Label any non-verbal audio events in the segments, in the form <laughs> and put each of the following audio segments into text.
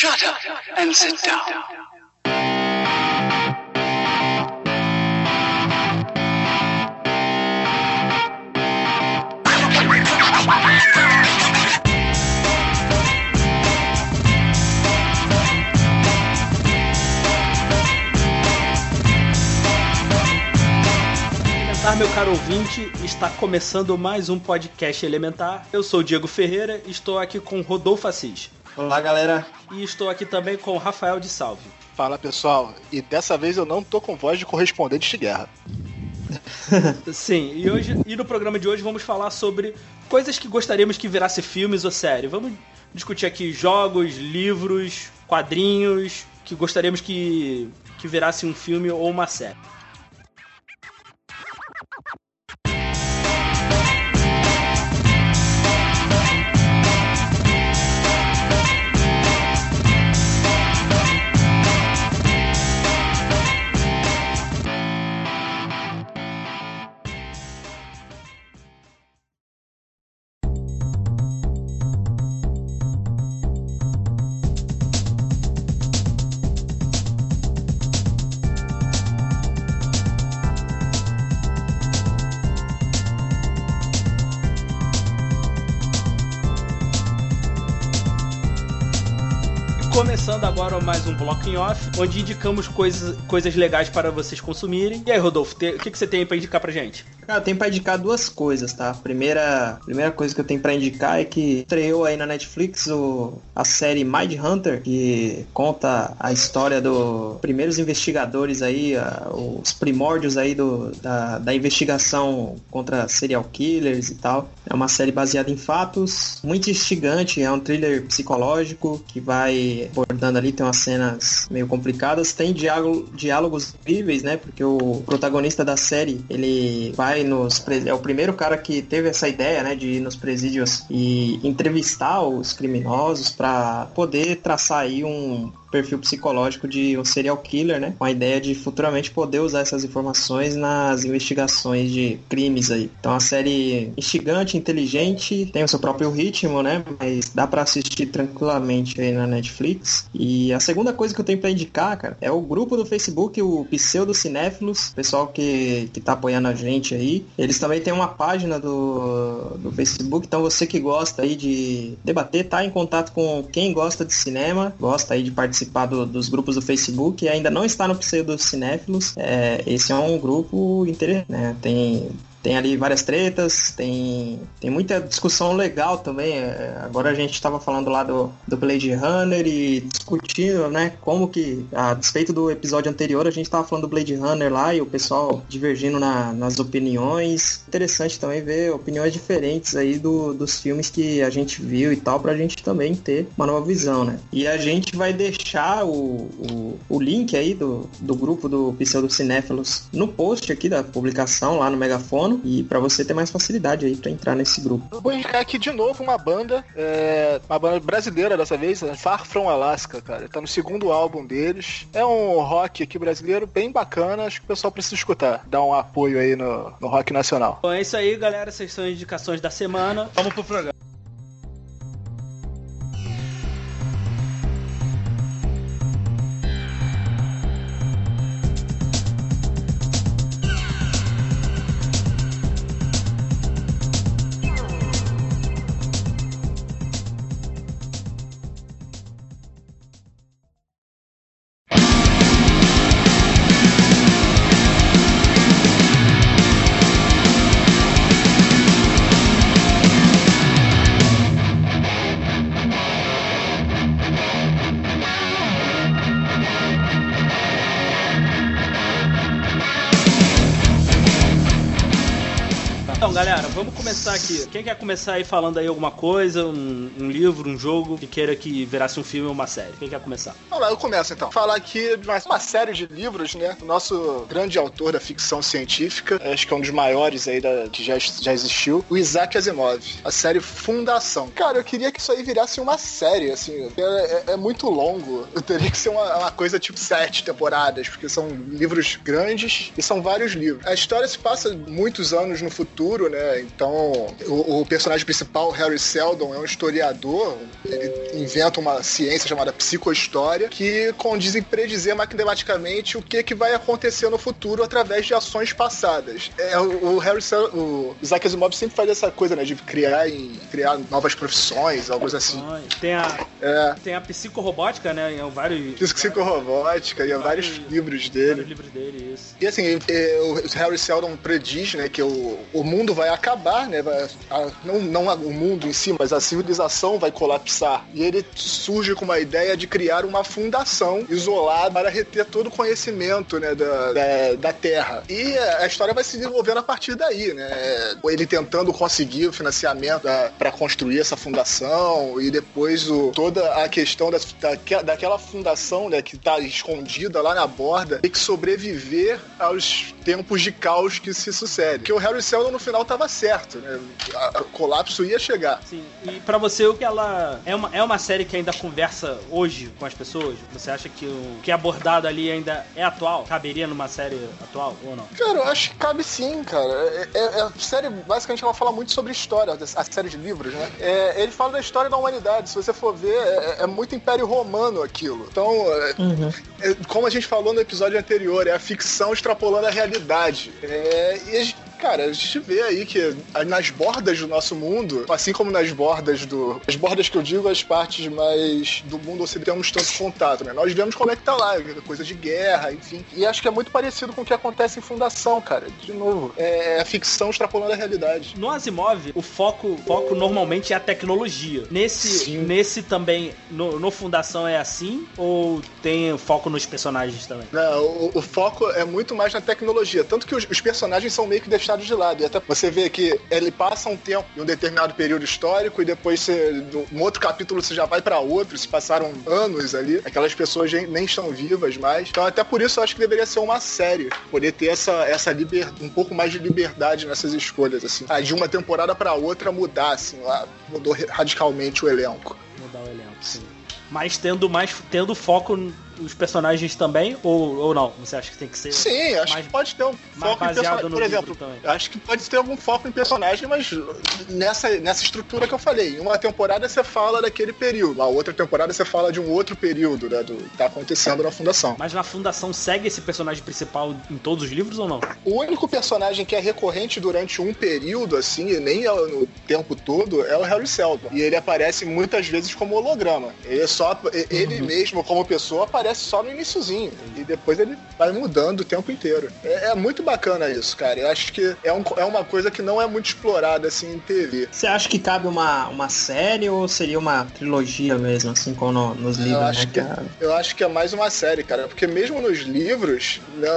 Shut up and sit down. Elementar, meu caro ouvinte, está começando mais um podcast Elementar. Eu sou o Diego Ferreira e estou aqui com Rodolfo Assis. Olá, galera. E estou aqui também com Rafael de Salve. Fala pessoal, e dessa vez eu não tô com voz de correspondente de guerra. <laughs> Sim, e hoje e no programa de hoje vamos falar sobre coisas que gostaríamos que virasse filmes ou série. Vamos discutir aqui jogos, livros, quadrinhos que gostaríamos que, que virasse um filme ou uma série. Agora mais um bloco em off, onde indicamos coisas, coisas legais para vocês consumirem. E aí, Rodolfo, te- o que, que você tem para indicar pra gente? Cara, eu tenho pra indicar duas coisas, tá? Primeira, primeira coisa que eu tenho pra indicar é que estreou aí na Netflix o, a série Mind Hunter, que conta a história dos primeiros investigadores aí, a- os primórdios aí do, da, da investigação contra serial killers e tal. É uma série baseada em fatos, muito instigante, é um thriller psicológico que vai abordando ali, tem umas cenas meio complicadas, tem diálogo, diálogos incríveis, né? Porque o protagonista da série, ele vai nos é o primeiro cara que teve essa ideia, né, de ir nos presídios e entrevistar os criminosos para poder traçar aí um perfil psicológico de um serial killer, né? Com a ideia de futuramente poder usar essas informações nas investigações de crimes aí. Então a série instigante, inteligente, tem o seu próprio ritmo, né? Mas dá para assistir tranquilamente aí na Netflix. E a segunda coisa que eu tenho para indicar, cara, é o grupo do Facebook, o Pseudo Cinéfilos, pessoal que, que tá apoiando a gente aí. Eles também têm uma página do, do Facebook, então você que gosta aí de debater, tá em contato com quem gosta de cinema, gosta aí de participar do- dos grupos do Facebook e ainda não está no Pseudo Cinéfilos, é, esse é um grupo interessante, né? Tem tem ali várias tretas, tem, tem muita discussão legal também. é, agora a gente estava falando lá do, do Blade Runner e discutindo, né, como que, a despeito do episódio anterior, a gente estava falando do Blade Runner lá e o pessoal divergindo na- nas opiniões. Interessante também ver opiniões diferentes aí do, dos filmes que a gente viu e tal, pra gente também ter uma nova visão, né? E a gente vai deixar o, o, o link aí do, do grupo do Pseudo Cinéfilos no post aqui da publicação lá no E pra você ter mais facilidade aí pra entrar nesse grupo. Eu vou indicar aqui de novo uma banda, é, uma banda brasileira dessa vez, é Far From Alaska, cara. Tá no segundo álbum deles. É um rock aqui brasileiro bem bacana, acho que o pessoal precisa escutar. Dar um apoio aí no, no rock nacional. Bom, é isso aí, galera. Essas são as indicações da semana. Vamos pro programa. Quem quer começar aí falando aí alguma coisa, um, um livro, um jogo que queira que virasse um filme ou uma série? Quem quer começar? Vamos lá, eu começo então. Falar aqui de uma, série de livros, né? O nosso grande autor da ficção científica, acho que é um dos maiores aí da, que já, já existiu, o Isaac Asimov. A série Fundação. Cara, eu queria que isso aí virasse uma série, assim. É, é- é muito longo. Teria que ser uma, uma coisa tipo sete temporadas, porque são livros grandes e são vários livros. A história se passa muitos anos no futuro, né? Então, o personagem principal, Harry Seldon, é um historiador. Ele inventa uma ciência chamada psicohistória que condiz em predizer matematicamente o que, que vai acontecer no futuro através de ações passadas. É, o, Harry Seldon, o Isaac Asimov sempre faz essa coisa, né? De criar, em, criar novas profissões, algo assim. Tem a, É. tem a psicorrobótica, né? Em vários. Psicorobótica e vários livros dele. Vários livros dele, isso. E assim, é, o Harry Seldon prediz, né, que o, o mundo vai acabar, né, vai- a- não, não o mundo em si, mas a civilização vai colapsar. E ele surge com uma ideia de criar uma fundação isolada para reter todo o conhecimento, né, da, da, da Terra. E a história vai se desenvolvendo a partir daí, né, ele tentando conseguir o financiamento para construir essa fundação e depois o, toda a questão da, daque- daquela fundação, né, que está escondida lá na borda, tem que sobreviver aos tempos de caos que se sucedem. Porque o Harry Seldon no final estava certo, né? A- O colapso ia chegar. Sim. E pra você, o que ela. É uma, é uma série que ainda conversa hoje com as pessoas? Você acha que o que é abordado ali ainda é atual? Caberia numa série atual ou não? Cara, eu acho que cabe sim, cara. É, é- é- a série, basicamente, ela fala muito sobre história, a série de livros, né? É, ele fala da história da humanidade. Se você for ver, é, é muito Império Romano aquilo. Então, é, é, como a gente falou no episódio anterior, é a ficção extrapolando a realidade. É, e a gente- Cara, a gente vê aí que nas bordas do nosso mundo, assim como nas bordas do. As bordas que eu digo, as partes mais do mundo ocidental temos tanto contato, né? Nós vemos como é que tá lá, coisa de guerra, enfim. E acho que é muito parecido com o que acontece em Fundação, cara. De novo, é a ficção extrapolando a realidade. No Asimov, o foco, foco normalmente é a tecnologia. Nesse, Sim. nesse também, no, no Fundação é assim? Ou tem foco nos personagens também? Não, o, o foco é muito mais na tecnologia. Tanto que os, os personagens são meio que deixados de lado. E até você vê que ele passa um tempo em um determinado período histórico e depois você, no outro capítulo você já vai pra outro. Se passaram anos ali, aquelas pessoas nem estão vivas mais. Então, até por isso eu acho que deveria ser uma série. Poder ter essa, essa liber, um pouco mais de liberdade nessas escolhas, assim. Ah, de uma temporada pra outra mudar, assim, lá, mudou radicalmente o elenco. Mudar o elenco, sim. Mas tendo mais tendo foco nos personagens também, ou, ou não? Você acha que tem que ser. Sim, acho mais- que pode ter um foco em personagem. Por exemplo, também. acho que pode ter algum foco em personagem, mas nessa, nessa estrutura que eu falei. Em uma temporada você fala daquele período, na outra temporada você fala de um outro período, né? Do que tá acontecendo na fundação. Mas na Fundação segue esse personagem principal em todos os livros ou não? O único personagem que é recorrente durante um período, assim, e nem é no tempo todo, é o Harry Seldon. E ele aparece muitas vezes como holograma. Ele só. Ele mesmo, como pessoa, aparece só no iniciozinho. E depois ele vai mudando o tempo inteiro. É, é muito bacana isso, cara. Eu acho que é, um- é uma coisa que não é muito explorada assim em TV. Você acha que cabe uma, uma série ou seria uma trilogia mesmo, assim como no- nos livros, eu, né? acho que, cara? eu acho que é mais uma série, cara. Porque mesmo nos livros, né,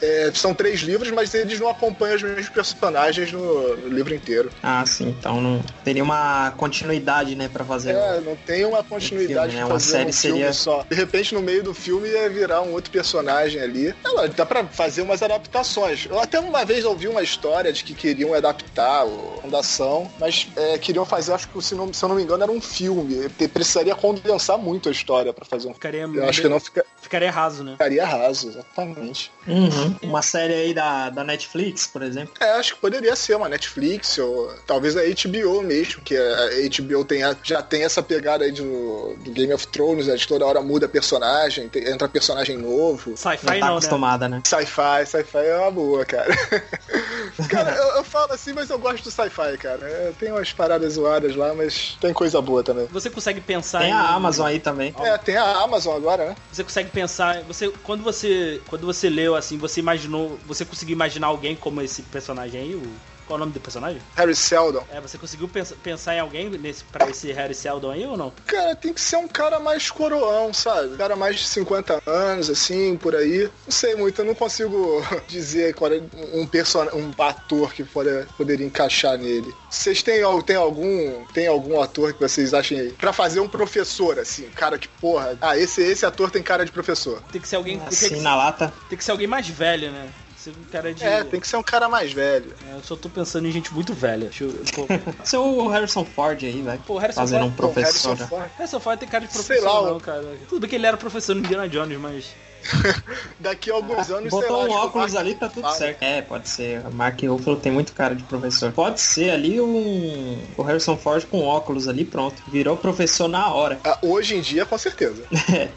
é, são três livros, mas eles não acompanham os mesmos personagens no- no livro inteiro. Ah, sim. Então não teria uma continuidade, né, pra fazer. É, não tem uma continuidade filme, né? Uma fazer série um filme seria- só. De repente, no meio do filme, ia virar um outro personagem ali. Lá, dá pra fazer umas adaptações. Eu até uma vez ouvi uma história de que queriam adaptar o Fundação, mas é, queriam fazer, acho que, se, não, se eu não me engano, era um filme. Precisaria condensar muito a história pra fazer um filme. Ficaria, Eu acho que não fica- ficaria raso, né? ficaria raso, exatamente. Uhum. Uma série aí da, da Netflix, por exemplo. É, acho que poderia ser uma Netflix ou talvez a HBO mesmo, que a HBO tem a- já tem essa pegada aí do, do Game of Thrones, né, de toda hora muda personagem, tem- entra personagem novo. Sci-fi tá não, né? acostumada, né? Sci-fi, sci-fi é uma boa, cara. <laughs> cara, eu, eu falo assim, mas eu gosto do sci-fi, cara. É, Tem umas paradas zoadas lá, mas tem coisa boa também. Você consegue pensar Tem em... a Amazon aí também. É, tem a Amazon agora, né? Você consegue pensar, você quando você quando você leu assim, você imaginou, você conseguiu imaginar alguém como esse personagem aí, o qual é o nome do personagem? Harry Seldon. É, você conseguiu pens- pensar em alguém nesse para esse Harry Seldon aí ou não? Cara, tem que ser um cara mais coroão, sabe? Um cara mais de 50 anos, assim, por aí. Não sei muito, eu não consigo <laughs> dizer qual é um um ator que pode... poderia encaixar nele. Vocês têm, tem algum tem algum ator que vocês achem aí? Pra fazer um professor, assim, cara que, porra, ah, esse, esse ator tem cara de professor. Tem que ser alguém, tem Assim, que, na lata. tem que ser alguém mais velho, né? Ser um cara de É, tem que ser um cara mais velho. É, Eu só tô pensando em gente muito velha. Deixa eu, pô, ser o Harrison Ford aí, vai. pô, Harrison Fazendo um Ford. Pô, professor. Harrison Ford. Harrison Ford tem cara de Sei professor, lá, não, cara. Tudo bem que ele era professor no Indiana Jones, mas <laughs> Daqui a alguns anos, Botou sei lá, um acho que o óculos ali, tá tudo fala. certo. É, pode ser. O Mark Ruffalo tem muito cara de professor. Pode ser ali um... o Harrison Ford com óculos ali, pronto. Virou professor na hora. Ah, Hoje em dia, com certeza. <laughs>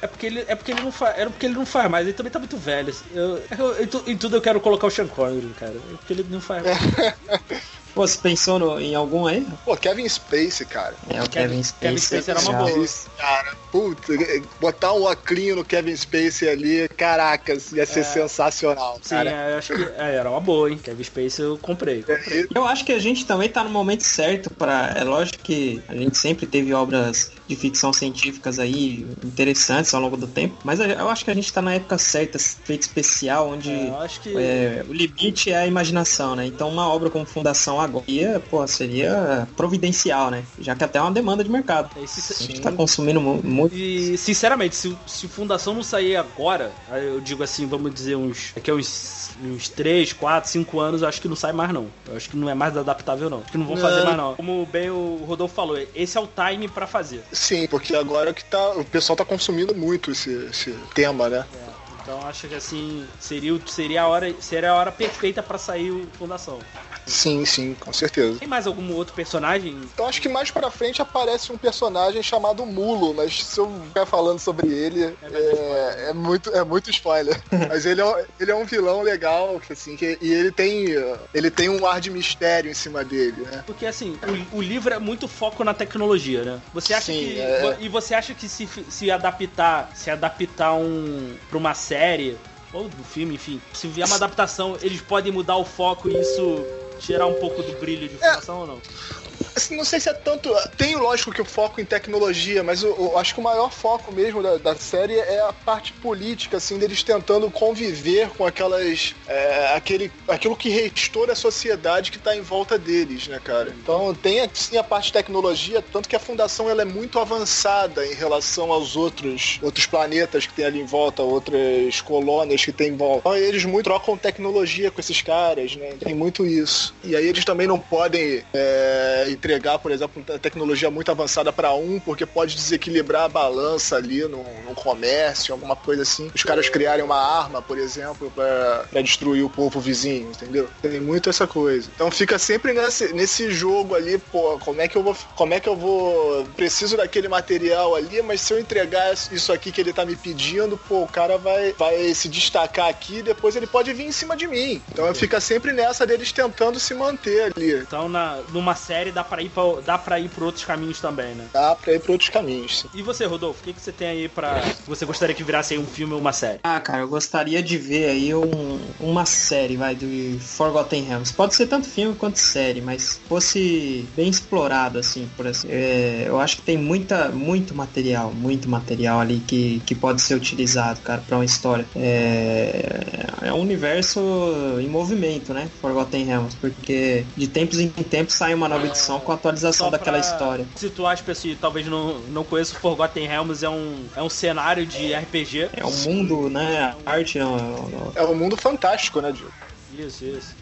É porque ele, é porque ele não faz. É porque ele não faz mais, ele também tá muito velho. Eu, eu- em tu- em tudo eu quero colocar o Sean Connery, cara. É porque ele não faz <laughs> mais. Pô, você pensou no- em algum aí? Pô, Kevin Spacey, cara. É, o Kevin- Kevin Spacey. Kevin Spacey era uma já. boa. Isso, cara. Puta, botar um oclinho no Kevin Spacey ali, caracas, ia ser sensacional, Sim, cara. é, eu acho que é, era uma boa, hein? Kevin Space eu comprei. É, Eu acho que a gente também tá no momento certo para. É lógico que a gente sempre teve obras de ficção científicas aí interessantes ao longo do tempo, mas eu acho que a gente tá na época certa, feito especial, onde É, que. é, o limite é a imaginação, né? Então uma obra como Fundação agora, pô, seria providencial, né? Já que até é uma demanda de mercado. é, se- A gente tá consumindo mu- muito. E, sinceramente, se, se Fundação não sair agora, eu digo assim, vamos dizer, uns. Daqui a uns, uns 3, 4, 5 anos, eu acho que não sai mais, não. Eu acho que não é mais adaptável, não. Acho que não vão fazer mais, não. Como bem o Rodolfo falou, esse é o time pra fazer. Sim, porque agora que tá, o pessoal tá consumindo muito esse, esse tema, né? Então acho que assim, seria, o- seria, a, hora, seria a hora perfeita pra sair o Fundação. Sim, sim, com certeza. Tem mais algum outro personagem? Então acho que mais pra frente aparece um personagem chamado Mulo, mas se eu ficar falando sobre ele, é, é muito, é muito spoiler. <laughs> mas ele é, um- ele é um vilão legal, assim, que, e ele tem, ele tem um ar de mistério em cima dele, né? Porque assim, o, o livro é muito foco na tecnologia, né? Você acha Sim, que. é. E você acha que se, se adaptar, se adaptar um. pra uma série, ou do filme, enfim, se vier uma adaptação, eles podem mudar o foco e isso tirar um pouco do brilho de informação ou não? Assim, não sei se é tanto. Tem, lógico, que o foco em tecnologia, mas eu, eu acho que o maior foco mesmo da, da série é a parte política, assim, deles tentando conviver com aquelas. é, aquele, aquilo que restou da sociedade que tá em volta deles, né, cara? Então tem sim a parte de tecnologia, tanto que a fundação ela é muito avançada em relação aos outros, outros planetas que tem ali em volta, outras colônias que tem em volta. Então eles muito trocam tecnologia com esses caras, né? Tem muito isso. E aí eles também não podem é, entregar, por exemplo, tecnologia muito avançada para um, porque pode desequilibrar a balança ali no, no comércio, alguma coisa assim. Os caras criarem uma arma, por exemplo, para destruir o povo vizinho, entendeu? Tem muito essa coisa. Então fica sempre nesse, nesse jogo ali, pô, como é que eu vou, como é que eu vou, preciso daquele material ali, mas se eu entregar isso aqui que ele tá me pedindo, pô, o cara vai, vai se destacar aqui, depois ele pode vir em cima de mim. Então fica sempre nessa deles tentando se manter ali. Então, na, numa série dá pra, ir pra, dá pra ir por outros caminhos também, né? Dá pra ir pra outros caminhos. sim. E você, Rodolfo, o que, que você tem aí pra. que você gostaria que virasse aí um filme ou uma série? Ah, cara, eu gostaria de ver aí um- uma série, vai, do Forgotten Realms. Pode ser tanto filme quanto série, mas fosse bem explorado, assim, por assim. É, eu acho que tem muita, muito material, muito material ali que, que pode ser utilizado, cara, pra uma história. É, é um universo em movimento, né? Forgotten Realms, porque de tempos em tempos sai uma nova edição com a atualização Só daquela história. Situar as pessoas que talvez não, não conheçam, Forgotten Realms é um, é um cenário de RPG. É um mundo, né? Arte, não, não- É um mundo fantástico, né, Diogo? Isso, isso.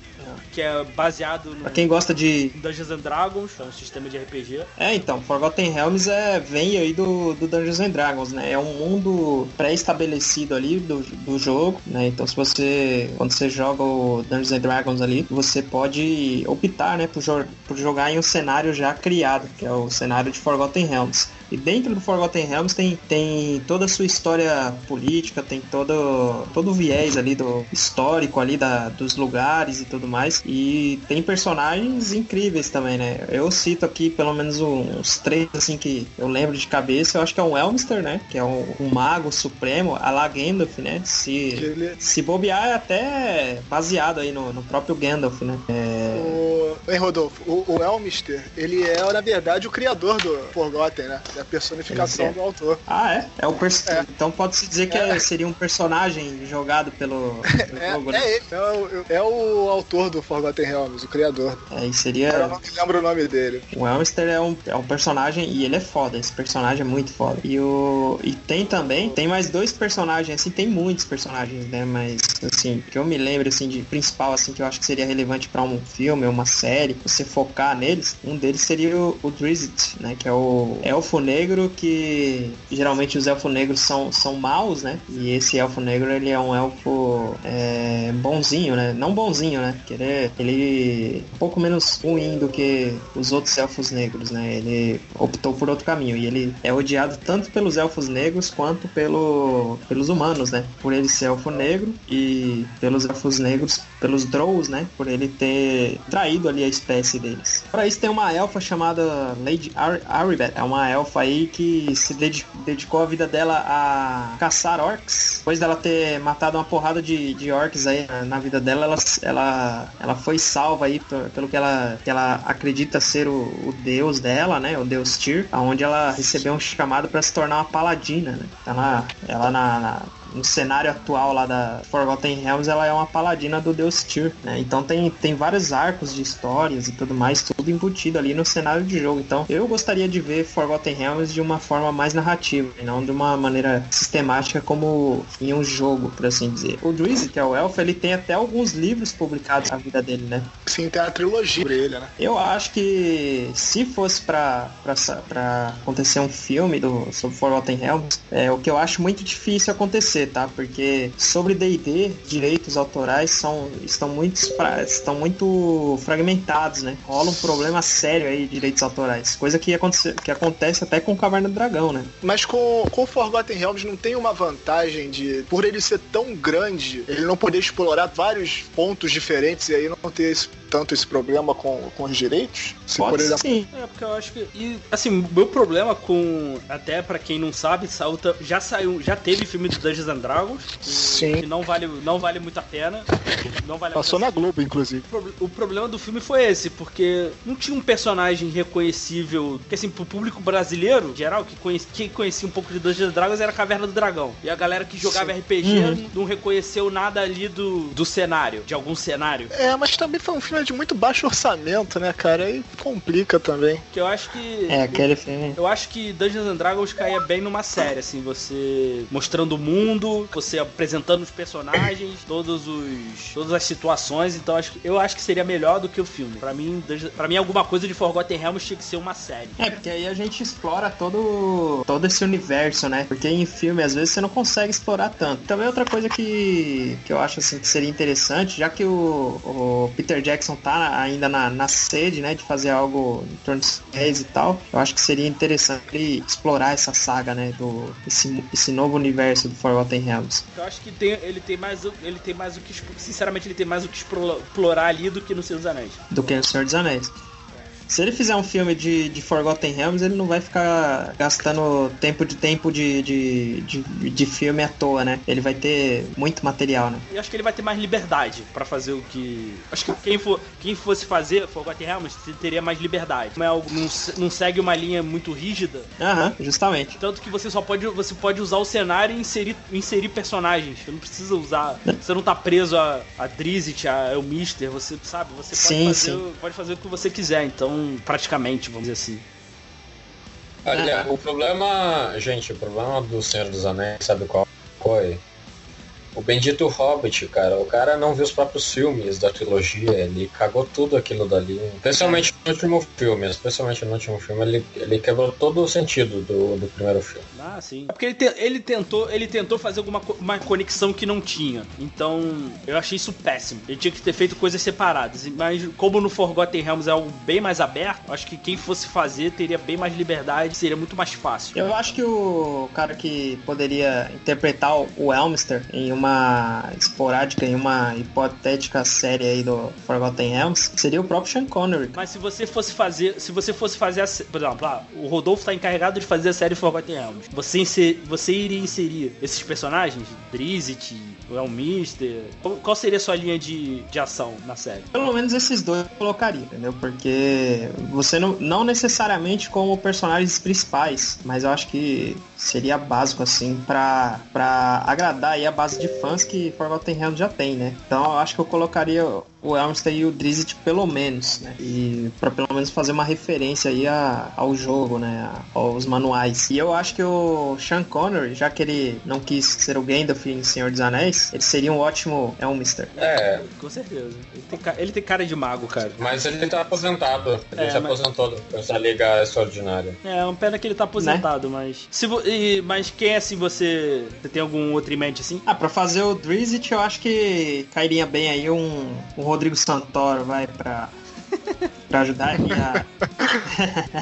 Que é baseado no pra quem gosta de, Dungeons and Dragons, é um sistema de RPG. É, então, Forgotten Realms é, vem aí do, do Dungeons and Dragons, né? É um mundo pré-estabelecido ali do, do jogo, né? Então, se você, quando você joga o Dungeons and Dragons ali, você pode optar, né, por, jo por jogar em um cenário já criado, que é o cenário de Forgotten Realms. E dentro do Forgotten Realms tem, tem toda a sua história política, tem todo, todo o viés ali do histórico ali da, dos lugares e tudo mais. E tem personagens incríveis também, né? Eu cito aqui pelo menos uns três assim que eu lembro de cabeça. Eu acho que é um Elmster, né? Que é um, um mago supremo, a la Gandalf, né? Se, Ele, se bobear é até baseado aí no, no próprio Gandalf, né? É, o... Hein, Rodolfo? O, o Elmister, ele é, na verdade, o criador do Forgotten, né? É a personificação é. do autor. Ah, é? É o É. Então pode-se dizer que é- seria um personagem jogado pelo, <laughs> pelo É, jogo, né? é ele, é o, é o autor do Forgotten Realms, o criador. É, e Eu seria. não me lembro o nome dele. O Elmster é um, é um personagem e ele é foda. Esse personagem é muito foda. E, o, e tem também, tem mais dois personagens, assim, tem muitos personagens, né? Mas, assim, que eu me lembro, assim, de principal, assim, que eu acho que seria relevante pra um filme ou uma série. Série, você focar neles, um deles seria o, o Drizzt, né? Que é o elfo negro que geralmente os elfos negros são, são maus, né? E esse elfo negro ele é um elfo é, bonzinho, né? Não bonzinho, né? Porque ele é, ele é um pouco menos ruim do que os outros elfos negros, né? Ele optou por outro caminho e ele é odiado tanto pelos elfos negros quanto pelo, pelos humanos, né? Por ele ser elfo negro e pelos elfos negros, pelos Drows, né? Por ele ter traído ali a espécie deles. Para isso tem uma elfa chamada Lady Ar é uma elfa aí que se dedicou a vida dela a caçar orcs. Depois dela ter matado uma porrada de, de orcs aí na, vida dela, ela, ela, ela foi salva aí pelo que ela, que ela acredita ser o, o deus dela, né? O deus Tyr, aonde ela recebeu um chamado para se tornar uma paladina, né? Tá lá, ela na, na no cenário atual lá da Forgotten Realms, ela é uma paladina do Deus Tyr, né? Então tem, tem vários arcos de histórias e tudo mais, tudo embutido ali no cenário de jogo. Então eu gostaria de ver Forgotten Realms de uma forma mais narrativa, e não de uma maneira sistemática como em um jogo, por assim dizer. O Drizzy, que é o Elfo, ele tem até alguns livros publicados na vida dele, né? Sim, tem a trilogia por ele, né? Eu acho que se fosse pra, pra, pra acontecer um filme do, sobre Forgotten Realms, é o que eu acho muito difícil acontecer tá? Porque sobre D&D, direitos autorais são, estão, muito, estão muito fragmentados, né? Rola um problema sério aí direitos autorais. Coisa que, acontece, que acontece até com Caverna do Dragão, né? Mas com, com Forgotten Realms não tem uma vantagem de, por ele ser tão grande, ele não poder explorar vários pontos diferentes e aí não ter esse, tanto esse problema com, com os direitos? Se, Pode por exemplo... sim. É, porque eu acho que... E, assim, meu problema com... Até para quem não sabe, já saiu... Já teve filme do Dungeons and Dragons. Sim. Que não vale, não vale muito a pena. Não vale Passou na Globo, inclusive. O problema do filme foi esse, porque não tinha um personagem reconhecível. Que assim, pro público brasileiro, em geral, que conhecia, que conhecia um pouco de Dungeons Dragons era a Caverna do Dragão. E a galera que jogava Sim. RPG uhum. não reconheceu nada ali do, do cenário, de algum cenário. É, mas também foi um filme de muito baixo orçamento, né, cara? Aí complica também. Que eu acho que. É, aquele filme. Eu acho que Dungeons Dragons caía bem numa série, assim, você mostrando o mundo você apresentando os personagens, todos os todas as situações, então acho, eu acho que seria melhor do que o filme. Para mim, para mim alguma coisa de Forgotten Realms tinha que ser uma série. É, porque aí a gente explora todo todo esse universo, né? Porque em filme às vezes você não consegue explorar tanto. Também outra coisa que, que eu acho assim que seria interessante, já que o, o Peter Jackson tá ainda na, na sede, né, de fazer algo em torno de e tal, eu acho que seria interessante explorar essa saga, né, do esse, esse novo universo do Forgotten Realms. Eu acho que tem, ele tem mais ele tem mais o que sinceramente ele tem mais o que explorar ali do que no Senhor dos Anéis. Do que no Senhor dos Anéis. Se ele fizer um filme de, de Forgotten Realms, ele não vai ficar gastando tempo de tempo de, de, de, de filme à toa, né? Ele vai ter muito material, né? E acho que ele vai ter mais liberdade para fazer o que. Acho que quem, for, quem fosse fazer Forgotten Realms teria mais liberdade. Não, é algo, não, não segue uma linha muito rígida. Aham, justamente. Tanto que você só pode, você pode usar o cenário e inserir, inserir personagens. Você não precisa usar. Você não tá preso a, a Drizzt, a Elmister, você sabe? Você pode, sim, fazer, sim. pode fazer o que você quiser. Então praticamente, vamos dizer assim. Olha, o problema, gente, o problema do Senhor dos Anéis, sabe qual foi? O bendito Hobbit, cara, o cara não viu os próprios filmes da trilogia, ele cagou tudo aquilo dali. Especialmente no último filme, especialmente no último filme, ele, ele quebrou todo o sentido do, do primeiro filme. Ah, sim. É porque ele, te, ele, tentou, ele tentou fazer alguma uma conexão que não tinha. Então, eu achei isso péssimo. Ele tinha que ter feito coisas separadas. Mas como no Forgotten Realms é algo bem mais aberto, acho que quem fosse fazer teria bem mais liberdade, seria muito mais fácil. Eu acho que o cara que poderia interpretar o Elmster em uma uma esporádica e uma hipotética série aí do Forgotten Realms, seria o próprio Sean Connery. Mas se você fosse fazer, se você fosse fazer, a, por exemplo, ah, o Rodolfo está encarregado de fazer a série Forgotten Realms, você, inser, você iria inserir esses personagens, Drizzt, o Elmister, qual, qual seria a sua linha de, de ação na série? Pelo menos esses dois eu colocaria, entendeu? Porque você não, não necessariamente como personagens principais, mas eu acho que seria básico assim para para agradar aí a base de fãs que Forgotten Realms já tem, né? Então eu acho que eu colocaria o Elmstead e o Drizzt pelo menos, né? E para pelo menos fazer uma referência aí a, ao jogo, né? Aos manuais. E eu acho que o Sean Connery, já que ele não quis ser o Gandalf em Senhor dos Anéis, ele seria um ótimo Elmster. É, Com certeza. Ele tem, ca- ele tem cara de mago, cara. mas ele tá aposentado. Ele É, se mas- aposentou dessa liga extraordinária. É, uma pena que ele tá aposentado, mas. Se vo- e- mas quem é assim você. Você tem algum outro em mente assim? Ah, pra fazer o Drizzt, eu acho que cairia bem aí um, um Rodrigo Santoro, vai, pra, <laughs> pra ajudar aqui a...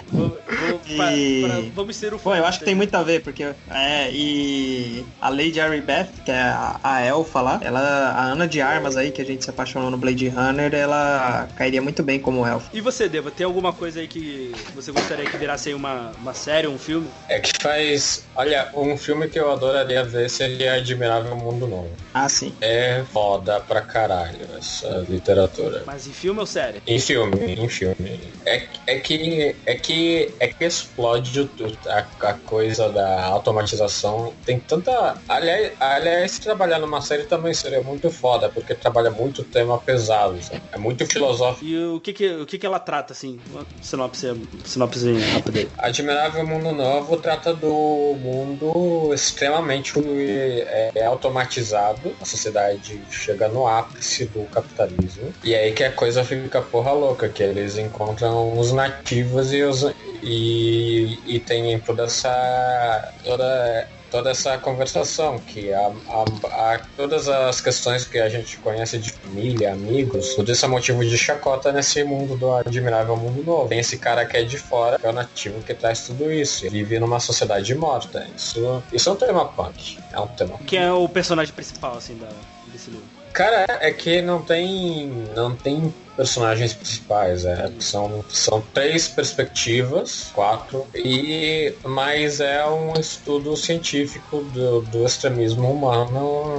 <laughs> Vou- vou- pra- E- pra- vamos ser o Pô, eu acho que tem muito a ver, porque... É, e a Lady Beth, que é a, a elfa lá, ela, a Ana de Armas aí, que a gente se apaixonou no Blade Runner, ela cairia muito bem como elfa. E você, Deva, tem alguma coisa aí que você gostaria que virasse aí uma, uma série, um filme? É que faz. Olha, um filme que eu adoraria ver seria Admirável Mundo Novo. Ah, sim. É foda pra caralho essa literatura. Mas em filme ou série? Em filme, em filme. É, é que é que é que explode a, a coisa da automatização. Tem tanta. Aliás, aliás, trabalhar numa série também seria muito foda, porque trabalha muito tema pesado. sabe? É muito filosófico. E o que que, o que que ela trata, assim? Uma sinopse, sinopse rápida. Admirável Mundo Novo trata do mundo extremamente é, automatizado. A sociedade chega no ápice do capitalismo. E aí que a coisa fica porra louca, que eles encontram os nativos e os. E, e tem toda essa. toda toda essa conversação que a, a- a- todas as questões que a gente conhece de família, amigos, tudo isso é motivo de chacota nesse mundo do admirável mundo novo. Tem esse cara que é de fora, que é o nativo que traz tudo isso. Ele vive numa sociedade morta. Isso, isso é um tema punk. É um tema. Quem é o personagem principal, assim, da, desse livro? Cara, é que não tem. não tem personagens principais, é, são, são três perspectivas, quatro, e mas é um estudo científico do, do extremismo humano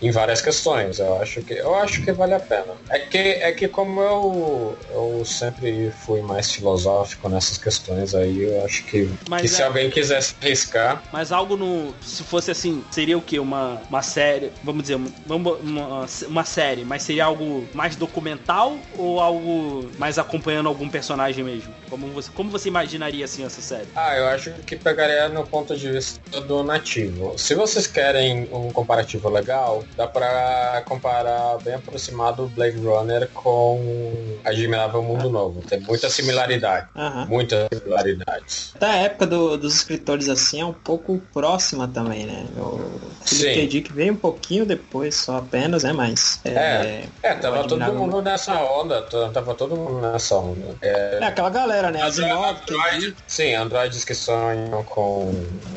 em várias questões. Eu acho que eu acho que vale a pena. É que é que como eu eu sempre fui mais filosófico nessas questões aí, eu acho que, Mas que se é- alguém quisesse arriscar, Mas algo no. Se fosse assim, seria o quê? Uma, uma série. Vamos dizer, vamos, uma, uma série, mas seria algo mais documental ou algo mais acompanhando algum personagem mesmo? Como você, como você imaginaria assim essa série? Ah, eu acho que pegaria no ponto de vista do nativo. Se vocês querem um comparativo legal, dá pra comparar bem aproximado Blade Runner com Admirável Mundo Novo. Tem muita similaridade. Aham. Muitas similaridades. Até a época do- dos escritores assim é um pouco próxima também, né? Sim. K. Dick veio um pouquinho depois, só apenas, né? Mas. É, é, tava o todo mundo nessa onda. Tava todo mundo nessa onda. É, É aquela galera, né? Asimov, K. Android, sim, androides que sonham com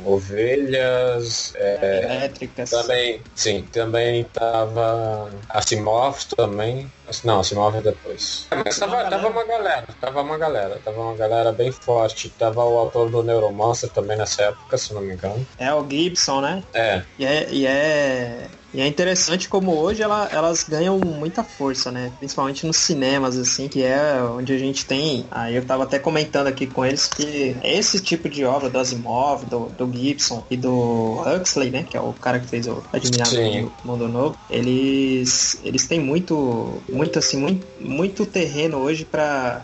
ovelhas, é, elétricas. Também, sim, também tava Asimov também. Não, Asimov é depois. Mas tava, tava uma galera, tava uma galera, tava uma galera bem forte. Tava o autor do Neuromancer também nessa época, se não me engano. É o Gibson, né? É, E é, e é, e é interessante como hoje ela- elas ganham muita força, né? Principalmente nos cinemas, assim, que é onde a gente tem. Aí eu tava até comentando aqui com eles que esse tipo de obra do Asimov, do, do Gibson e do Huxley, né? Que é o cara que fez o Admirável Mundo Novo, eles, eles têm muito, muito assim, muito, muito terreno hoje para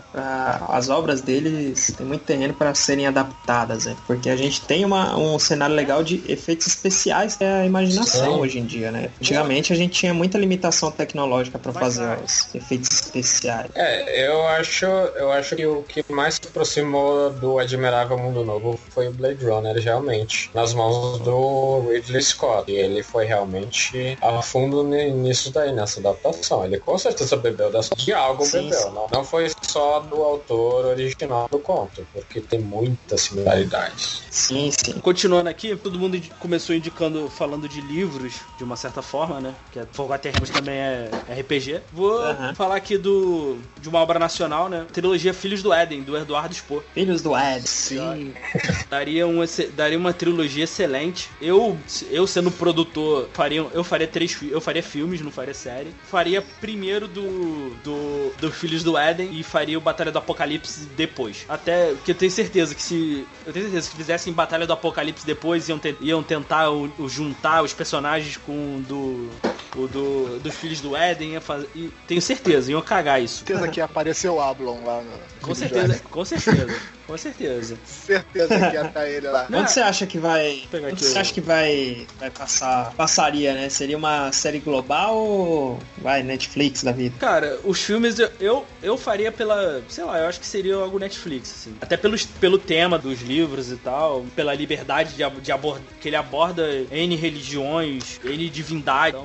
as obras deles, tem muito terreno para serem adaptadas, né? Porque a gente tem uma, um cenário legal de efeitos especiais que é a imaginação Sim. hoje em dia, né? Antigamente a gente tinha muita limitação tecnológica para fazer os efeitos especiais. é, eu acho, eu acho que o que mais se aproximou do Admirável Mundo Novo foi o Blade Runner, realmente, nas mãos do Ridley Scott. E ele foi realmente a fundo ni- nisso daí, nessa adaptação. Ele com certeza bebeu dessa, de algo Sim, bebeu. sim. Não, não foi só do autor original do conto, porque tem muitas similaridades. Sim, sim. Continuando aqui, todo mundo começou indicando, falando de livros, de uma certa forma, né? Que é Forgotten Realms também é RPG. Vou Aham. falar aqui do de uma obra nacional, né? Trilogia Filhos do Éden, do Eduardo Spohr. Filhos do Ed. Sim. <laughs> Daria, um, daria uma trilogia excelente. Eu, eu sendo produtor, faria, eu faria três eu faria filmes, não faria série. Faria primeiro do, do, do Filhos do Éden e faria o Batalha do Apocalipse depois. Até que eu tenho certeza que se. Eu tenho certeza que se fizessem Batalha do Apocalipse depois, iam, te- iam tentar o, o juntar os personagens com do. O do, dos filhos do Éden, fazer, e tenho certeza, iam cagar isso. certeza que apareceu o Ablon lá no. Com certeza, com certeza, com certeza. Certeza que ia estar ele lá. <laughs> Onde você acha que vai. Onde você o- acha que vai, vai passar? Passaria, né? Seria uma série global ou vai Netflix da vida? Cara, os filmes eu, eu, eu faria pela. Sei lá, eu acho que seria algo Netflix, assim. Até pelos, pelo tema dos livros e tal, pela liberdade de, de abord, que ele aborda N religiões, N divindades. Então,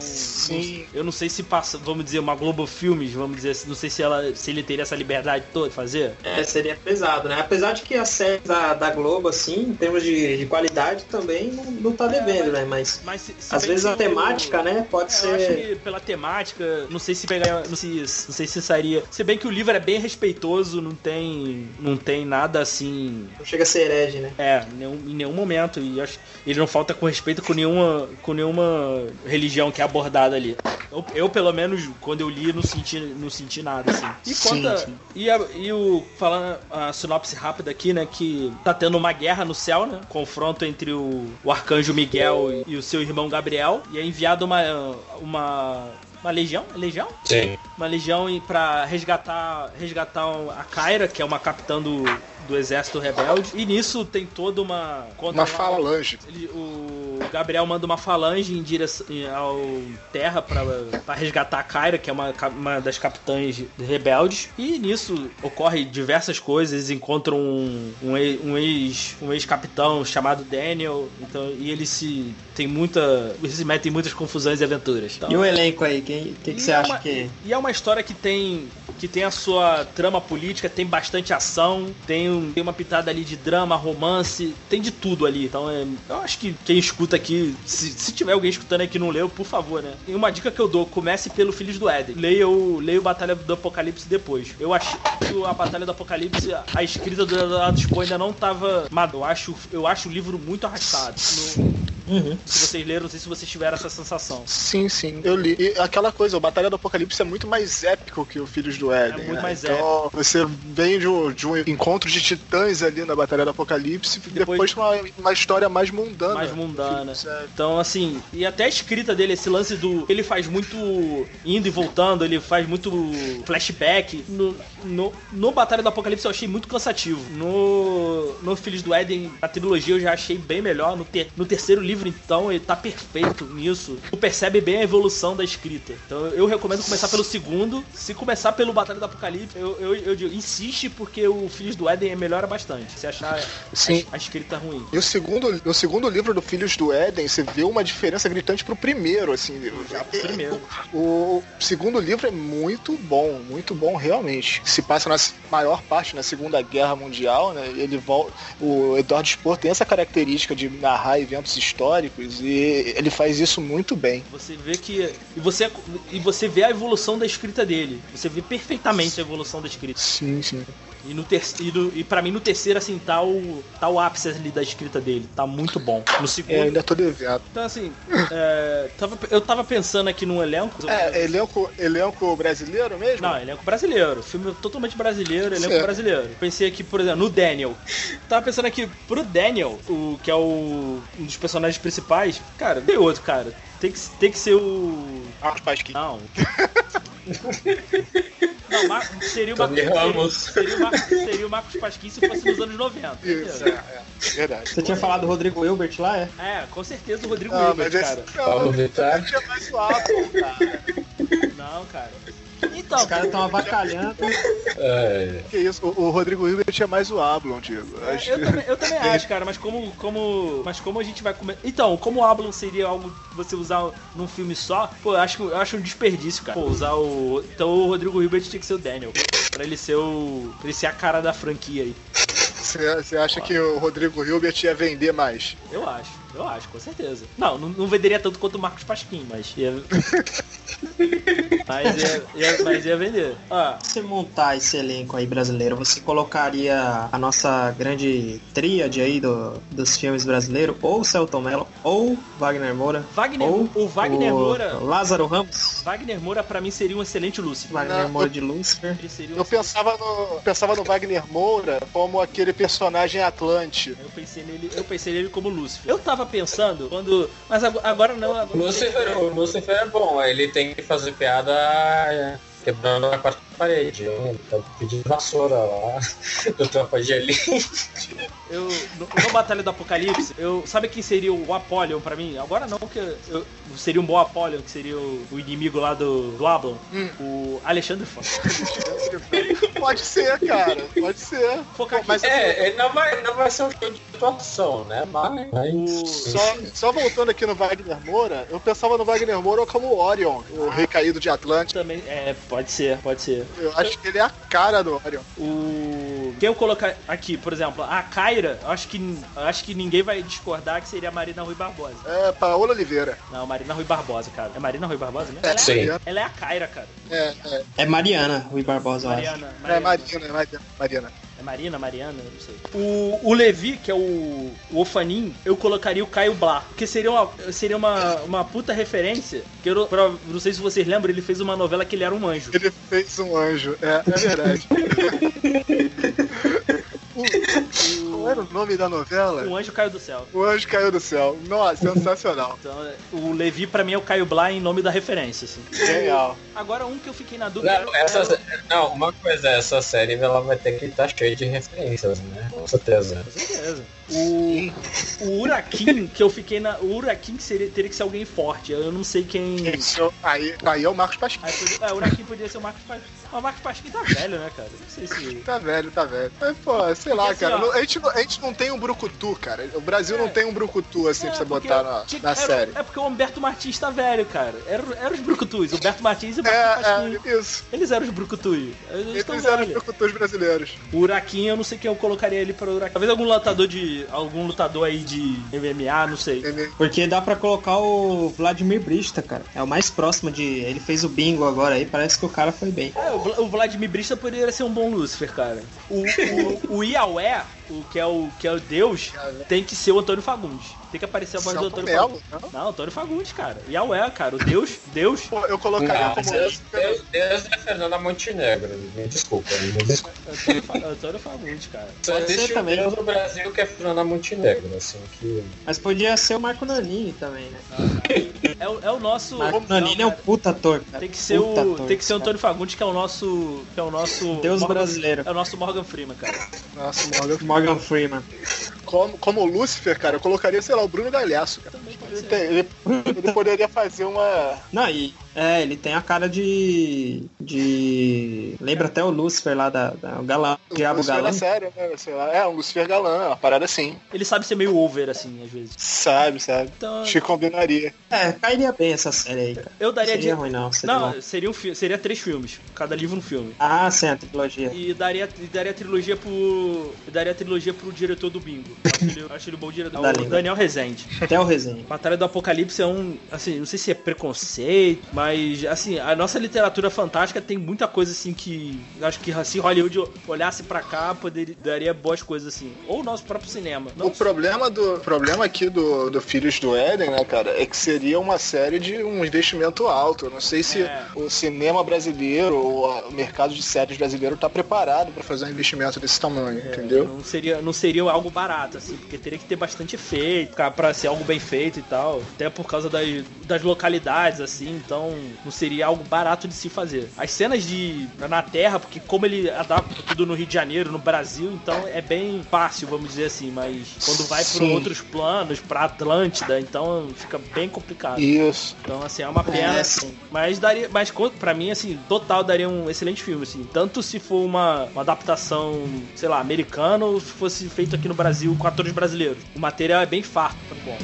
Sim. eu não sei se passa, vamos dizer, uma Globo Filmes, vamos dizer assim, não sei se, ela, se ele teria essa liberdade toda de fazer. É, seria pesado, né? Apesar de que a série da, da Globo, assim, em termos de, de qualidade, também não, não tá devendo, né? Mas Mas se, se às vezes a o- temática, né? Pode É, Eu acho ser. que pela temática, não sei se pegar, não sei, não sei se sairia. Se bem que o livro é bem respeitoso, não tem, não tem nada assim Não chega a ser herege, né? É, em nenhum, em nenhum momento. E acho ele não falta com respeito com nenhuma, com nenhuma religião que é abordada ali. Eu, eu, pelo menos, quando eu li, não senti, não senti nada, assim. E Sim, conta. sim. E, a- e o. Falando a sinopse rápida aqui, né? Que tá tendo uma guerra no céu, né? Confronto entre o, o arcanjo Miguel e, e o seu irmão Gabriel. E é enviado uma. uma. Uma legião? É Legião? Sim. uma legião e- pra resgatar resgatar a Kyra, que é uma capitã do, do exército rebelde. E nisso tem toda uma Uma falange. ele- o Gabriel manda uma falange em direção ao Terra pra resgatar a Kyra, que é uma, uma das capitãs rebeldes. E nisso ocorre diversas coisas. Eles encontram um, um, um ex um ex-capitão chamado Daniel. Então, e eles se tem muita eles se metem em muitas confusões e aventuras. Então, E o elenco aí, quem que, que você é acha uma- que. E é uma história que tem que tem a sua trama política, tem bastante ação, tem, um- tem uma pitada ali de drama, romance, tem de tudo ali. Então é, eu acho que quem escuta aqui, se, se tiver alguém escutando aí que não leu, por favor, né? E uma dica que eu dou, comece pelo Filhos do Éden. Leia o, leia o Batalha do Apocalipse depois. Eu acho que a Batalha do Apocalipse, a escrita do Eduardo Spohr ainda não tava... Mas eu acho, eu acho o livro muito arrastado. No- Uhum. se vocês leram, não sei se vocês tiveram essa sensação. Sim, sim, eu li. E aquela coisa, o Batalha do Apocalipse é muito mais épico que o Filhos do Éden. É muito né? mais então, você vem de um, de um encontro de titãs ali na Batalha do Apocalipse e Depois- depois, uma, uma história mais mundana. mais mundana. Do Éden. Então, assim, e até a escrita dele, esse lance do. Ele faz muito indo e voltando, ele faz muito flashback. No, no, no Batalha do Apocalipse eu achei muito cansativo. No, no Filhos do Éden, a trilogia eu já achei bem melhor. No, ter, no terceiro livro, então, ele tá perfeito nisso. Tu percebe bem a evolução da escrita. Então, eu recomendo começar pelo segundo. Se começar pelo Batalha do Apocalipse, eu, eu, eu digo, insiste porque o Filhos do Éden melhora bastante. Se achar Sim. a, a escrita ruim. E o segundo, o segundo livro do Filhos do Éden, você vê uma diferença gritante pro primeiro, assim. Primeiro. O segundo livro é muito bom, muito bom realmente. Se passa na maior parte na Segunda Guerra Mundial, né? Ele volta, o Eduardo Spohr tem essa característica de narrar eventos históricos e ele faz isso muito bem. Você vê que. E você, e você vê a evolução da escrita dele. Você vê perfeitamente a evolução da escrita. Sim, sim. E, no ter, e, no- e pra mim, no terceiro, assim, tá o, tá o ápice ali da escrita dele. Tá muito bom. No segundo. É, ainda tô devendo. Então, assim, é, tava- eu tava pensando aqui num elenco. É, elenco, elenco brasileiro mesmo? Não, elenco brasileiro. Filme totalmente brasileiro, elenco Certo. brasileiro. Pensei aqui, por exemplo, no Daniel. Tava pensando aqui, pro Daniel, o, que é o, um dos personagens principais, cara, tem outro, cara. Tem que, tem que ser o. Marcos Pasquim. Não. <laughs> Não, Mar... seria o Tony Marcos Ramos. Seria o, Mar... seria o Marcos Pasquim se fosse nos anos 90. Isso, é, é, verdade. Você tinha falado do Rodrigo Hilbert lá, é? É, com certeza o Rodrigo Não, Hilbert, mas cara. esse Paulo Vittar. cara. Não, cara. Então, Os caras estão avacalhando. É, Que isso, o, o Rodrigo Hilbert tinha mais o Ablon, Diego. É, eu, também, eu também <laughs> acho, cara, mas como, como, mas como a gente vai comer. Então, como o Ablon seria algo que você usar num filme só, pô, eu acho, eu acho um desperdício, cara. Pô, usar o. Então o Rodrigo Hilbert tinha que ser o Daniel. Pra ele ser o. Pra ele ser a cara da franquia aí. Você você acha que o Rodrigo Hilbert ia vender mais? Eu acho, eu acho, com certeza. Não, não, não venderia tanto quanto o Marcos Pasquim, mas ia. <laughs> mas, ia, ia- mas ia vender. Ó, Se você montar esse elenco aí brasileiro, você colocaria a nossa grande tríade aí do, dos filmes brasileiros, ou o Celton Mello, ou Wagner Moura, Wagner, ou o Wagner o Moura. Lázaro Ramos. Wagner Moura, pra mim, seria um excelente Lúcifer. Wagner Não, Moura eu- de um Eu pensava no, pensava no Wagner Moura como aquele personagem Atlante. Eu pensei nele, eu pensei nele como Lúcifer. Eu tava pensando quando. Mas ago- agora não. Agora Lucifer, o Lucifer é bom, ele tem que fazer piada é, quebrando a quarta parede. hein? Tá pedindo vassoura lá <laughs> do Tropa de Elite. Eu, no, no Batalha do Apocalipse, eu sabe quem seria o Apollyon pra mim? Agora não, porque eu, seria um bom Apollyon, que seria o, o inimigo lá do, do Ablon. Hum. O Alexandre Fox. <laughs> Pode ser, cara. Pode ser. Focar aqui. Mas É, ele não vai, não vai ser um show de atuação, né? Mas. O- Só, só voltando aqui no Wagner Moura, eu pensava no Wagner Moura como o Orion, o rei caído de Atlântida. Também, é, pode ser, pode ser. Eu acho que ele é a cara do Orion. O. Quem eu colocar aqui, por exemplo, a Kyra, eu acho que, acho que ninguém vai discordar que seria a Marina Rui Barbosa. É Paola Oliveira. Não, Marina Rui Barbosa, cara. É Marina Rui Barbosa, né? É, Ela é, Sim. ela é a Kyra, cara. É, é, É Mariana, Rui Barbosa, eu acho. Mariana. é Marina, é Marina. Marina. É Marina, Mariana, não sei. O, o Levi, que é o, o Ofanin, eu colocaria o Caio Blá. Porque seria uma, seria uma, uma puta referência. Que eu não, pra- não sei se vocês lembram, ele fez uma novela que ele era um anjo. Ele fez um anjo. É, é verdade. O- <laughs> Qual era o nome da novela? Um anjo caiu do céu. O anjo caiu do céu. Nossa, <laughs> sensacional. Então, o Levi, pra mim, é o Caio Blá em nome da referência, assim. Genial. Agora, um que eu fiquei na dúvida. Não, essa, não, uma coisa, essa série ela vai ter que estar cheia de referências, né? Com certeza. Com certeza. O, o Urakin, que eu fiquei na. O Urakin que seria, teria que ser alguém forte. Eu não sei quem. Isso, aí, aí é o Marcos Pasquim. Aí podia, é, o Urakin poderia ser o Marcos Pasquim. Mas o Marcos Pasquim tá velho, né, cara? Não sei se. Tá velho, tá velho. Mas, pô, sei lá, assim, cara. ó- a, gente, não- a gente não tem um brucutu, cara. O Brasil É. não tem um brucutu assim pra você porque botar na, tinha- na era- série. É porque o Humberto Martins tá velho, cara. Era, era os Brucutus. O Humberto Martins e o É, Marcos Pasquim. é, isso. Eles eram os Brucutus. Eles, Eles eram os velhos. brucutus brasileiros. O Urakin, eu não sei quem eu colocaria ele para o Urakin. Talvez algum lutador de. algum lutador aí de MMA, não sei. Porque dá pra colocar o Vladimir Brista, cara. É o mais próximo de. Ele fez o bingo agora aí, parece que o cara foi bem. É, o Vla- o Vladimir Brista poderia ser um bom Lúcifer, cara. O, o, o Yahweh, o que é o que é o Deus, tem que ser o Antônio Fagundes. Tem que aparecer a voz do Celto Antônio Melo, Fagundes. não? Não, Antônio Fagundes, cara. Yahweh, cara. O Deus, Deus. Pô, eu colocaria Não, como Deus, Deus, Deus é Fernanda Montenegro. Me desculpa, me desculpa. Antônio, Fa- Antônio Fagundes, cara. Só Pode ser existe um também. Deus no Brasil que é Fernanda Montenegro, assim, que... Mas podia ser o Marco Nanini também, né? É, o- é o nosso. Marco não, Nanini é um cara. puta ator, cara. Tem que ser Puta o. ator, Tem que ser o. Antônio Fagundes, que é o nosso. Que é o nosso. Deus Morgan- brasileiro. É o nosso Morgan Freeman, cara. Nossa, Morgan. Morgan Freeman. Como, como Lúcifer, cara, eu colocaria, sei lá, o Bruno Galhaço. Cara. Ele, tem- ele- ele poderia fazer uma. Não, e. É, ele tem a cara de. de. Lembra até o Lucifer lá da. da o galã, o Diabo Lúcifer Galã. na série, né? Sei lá. É, um Lucifer galã, uma parada assim. Ele sabe ser meio over, assim, às vezes. Sabe, sabe. Então. Que combinaria. É, cairia bem essa série aí, cara. Eu daria Seria de. ruim, não. Seria Não, bom. seria, um, fi- seria três filmes. Cada livro um filme. Ah, sim, a trilogia. E daria, e daria a trilogia pro. e daria a trilogia pro diretor do Bingo. <laughs> Eu Acho ele, acho ele bom diretor. Da O língua. Daniel Rezende. Até o resenha. Batalha do Apocalipse é um. Assim, não sei se é preconceito, mas assim, a nossa literatura fantástica tem muita coisa assim que. Acho que se Hollywood olhasse pra cá, poderia, daria boas coisas assim. Ou o nosso próprio cinema. Não O problema do o problema aqui do, do Filhos do Éden, né, cara, é que seria uma série de um investimento alto. Eu não sei se É. o cinema brasileiro ou o mercado de séries brasileiro tá preparado pra fazer um investimento desse tamanho, É, entendeu? Não seria, não seria algo barato, assim, porque teria que ter bastante efeito pra- pra ser algo bem feito e tal. Até por causa das, das localidades, assim, então não seria algo barato de se fazer. As cenas de na Terra, porque como ele adapta tudo no Rio de Janeiro, no Brasil, então é bem fácil, vamos dizer assim, mas quando vai para outros planos, pra Atlântida, então fica bem complicado. Isso. Então, assim, é uma pena. É, sim. Mas daria. Mas pra mim, assim, total daria um excelente filme, assim. Tanto se for uma, uma adaptação, sei lá, americana, ou se fosse feito aqui no Brasil com atores brasileiros. O material é bem farto. Tá bom.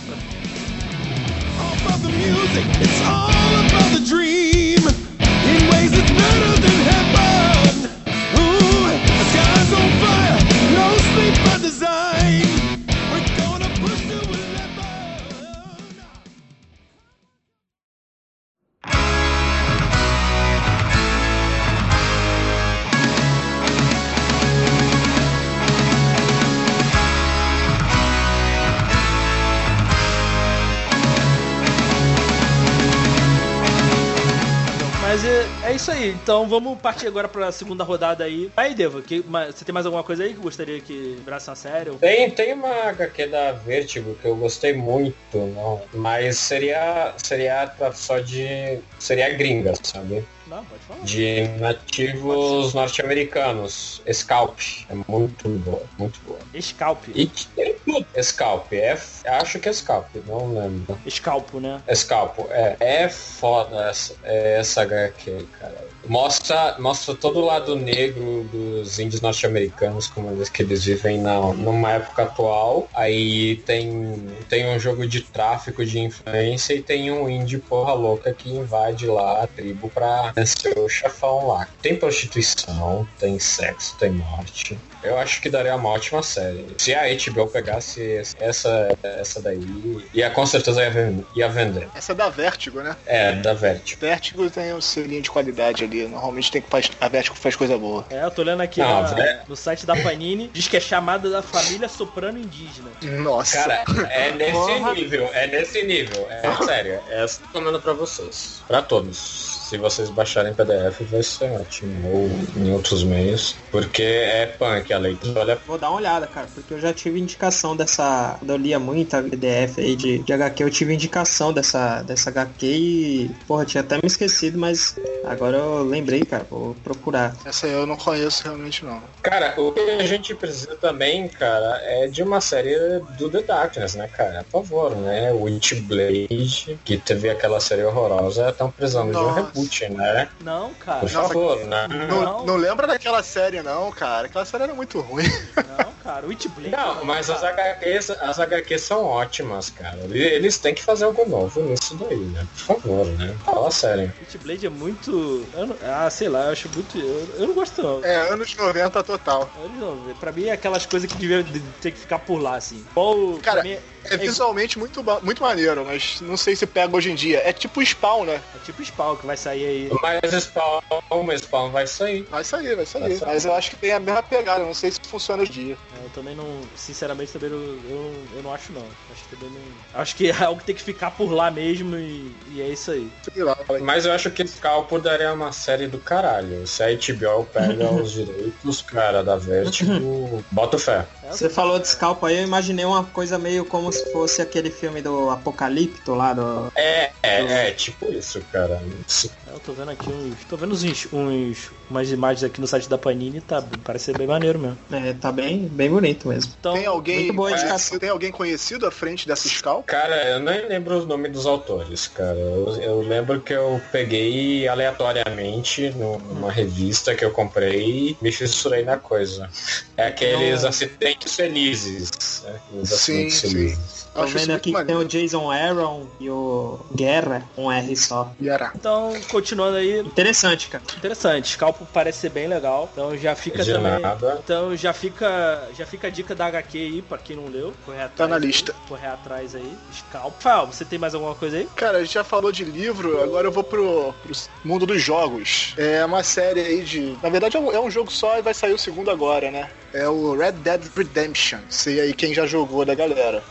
Isso aí. Então vamos partir agora pra segunda rodada aí. Aí, Devo, que, você tem mais alguma coisa aí que gostaria que virasse uma série? Tem, tem uma HQ da Vertigo que eu gostei muito, não, mas seria seria só de seria gringa, sabe? Não, pode falar. De nativos norte-americanos. Scalp. É muito boa, muito boa. Scalp. E tem tudo. Scalp, é, acho que é Scalp, não lembro. Scalpo, né? Scalpo, é. É foda essa, é essa HQ, cara. Mostra, mostra todo o lado negro dos índios norte-americanos, como eles, que eles vivem na, numa época atual. Aí tem, tem um jogo de tráfico de influência e tem um índio porra louca que invade lá a tribo pra vencer o chefão lá. Tem prostituição, tem sexo, tem morte. Eu acho que daria uma ótima série. Se a HBO pegasse essa, essa daí, ia com certeza ia ven- ia vender. Essa é da Vertigo, né? É, da Vertigo. Vertigo tem o selinho de qualidade ali. Normalmente tem que faz, a Vertigo faz coisa boa. É, eu tô olhando aqui Não, na- velho. no site da Panini. Diz que é chamada da família soprano indígena. Nossa. Cara, é nesse Porra. nível, é nesse nível. É sério, é essa que eu tô mandando pra vocês. Pra todos. Se vocês baixarem PDF vai ser ótimo. Ou em outros meios. Porque é punk a leitura. Olha, Vou dar uma olhada, cara, porque eu já tive indicação dessa. Quando eu lia muita PDF aí de, de HQ, eu tive indicação dessa, dessa HQ e. Porra, tinha até me esquecido, mas agora eu lembrei, cara. Vou procurar. Essa aí eu não conheço realmente não. Cara, o que a gente precisa também, cara, é de uma série do The Darkness, né, cara? Por favor, né? Witchblade, que teve aquela série horrorosa, estão precisando de um Reboot, né? Não, cara. Por Nossa, favor, né? Não, Não. não lembra daquela série não, cara. Aquela série era muito ruim. Não, cara. Witchblade. Não, mas as. HQs, as HQs são ótimas, cara. Eles têm que fazer algo novo nisso daí, né? Por favor, né? Fala sério. Witchblade é muito. não- Ah, sei lá, eu acho muito. Eu, não gosto não. É, anos 90 total. Eu não- Pra mim é aquelas coisas que devia de- ter que ficar por lá, assim. Igual, Cara, pra mim, É visualmente muito, muito maneiro, mas não sei se pega hoje em dia. É tipo Spawn, né? é tipo Spawn que vai sair aí. Mas Spawn, mas Spawn vai sair. Vai sair, vai sair. Vai sair. Mas eu acho que tem a mesma pegada. Não sei se funciona hoje em dia. Eu também não. Sinceramente, também não, eu, eu não acho não. Acho que também não. Acho que é algo que tem que ficar por lá mesmo e, e é isso aí. Sei lá. Mas eu acho que Scalpo daria uma série do caralho. Se a HBO pega os <laughs> direitos, cara, da Vertigo, bota fé. Você falou de Scalp aí, eu imaginei uma coisa meio como se fosse aquele filme do Apocalipto lá do. É, é, é, tipo isso, cara. Isso- Eu tô vendo aqui uns. Tô vendo uns, uns umas imagens aqui no site da Panini, tá. Parece ser bem maneiro mesmo. É, tá bem, bem bonito mesmo. Então, Tem alguém, muito boa indicação. conhecido, tem alguém conhecido à frente dessa Scalp? Cara, eu nem lembro o nome dos autores, cara. Eu, eu lembro que eu peguei aleatoriamente numa revista que eu comprei e me fissurei na coisa. É aqueles Não. acidentes felizes. Né? Os acidentes sim. felizes. Tô Acho vendo aqui que tem o Jason Aaron e o Guerra, um R só. Yará. então, continuando aí. Interessante, cara. Interessante. Scalpo parece ser bem legal. Então já fica De também. nada. Então já fica, já fica a dica da HQ aí, pra quem não leu. Correr atrás Tá na aí, lista. Correr atrás aí. Scalpo. Rafael, você tem mais alguma coisa aí? Cara, a gente já falou de livro, agora eu vou pro, pro mundo dos jogos. É uma série aí de. Na verdade é um, é um jogo só e vai sair o segundo agora, né? É o Red Dead Redemption. Sei aí quem já jogou da galera.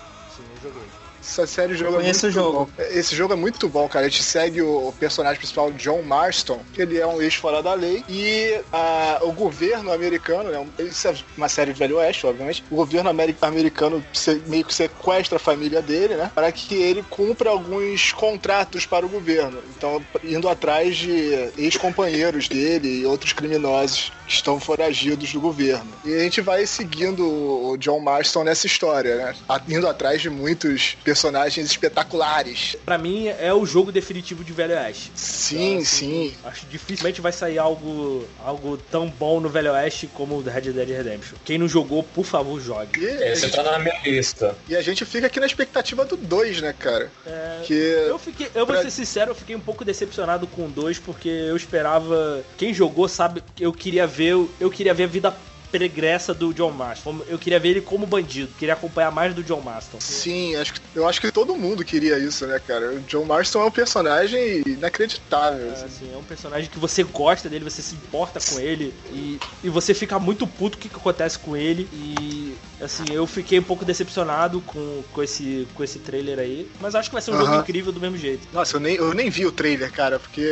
Joguei. Essa série jogo é muito jogo. bom. Esse jogo é muito bom, cara. A gente segue o personagem principal, John Marston, que ele é um ex fora da lei. E a- o governo americano, né? Isso é uma série de Velho Oeste, obviamente. O governo ameri- americano meio que sequestra a família dele, né? Para que ele cumpra alguns contratos para o governo. Então, indo atrás de ex-companheiros dele e outros criminosos que estão foragidos do governo. E a gente vai seguindo o John Marston nessa história, né? Indo atrás de muitos personagens espetaculares. Pra mim é o jogo definitivo de Velho Oeste. Sim, Então, sim. Acho dificilmente vai sair algo, algo tão bom no Velho Oeste como o Red Dead Redemption. Quem não jogou, por favor, jogue. E, a Esse gente, tá na minha lista. e a gente fica aqui na expectativa do 2, né, cara? É, Que Eu fiquei, eu vou Pra- ser sincero, eu fiquei um pouco decepcionado com o 2 porque eu esperava, quem jogou sabe, que eu queria ver, eu queria ver a vida pregressa do John Marston. Eu queria ver ele como bandido, queria acompanhar mais do John Marston. Sim, acho que, eu acho que todo mundo queria isso, né, cara? O John Marston é um personagem inacreditável. É, assim. assim, é um personagem que você gosta dele, você se importa com ele e, e você fica muito puto o que, que acontece com ele. E Assim, eu fiquei um pouco decepcionado com, com, esse, com esse trailer aí, mas acho que vai ser um jogo Aham. incrível do mesmo jeito. Nossa, eu nem, eu nem vi o trailer, cara, porque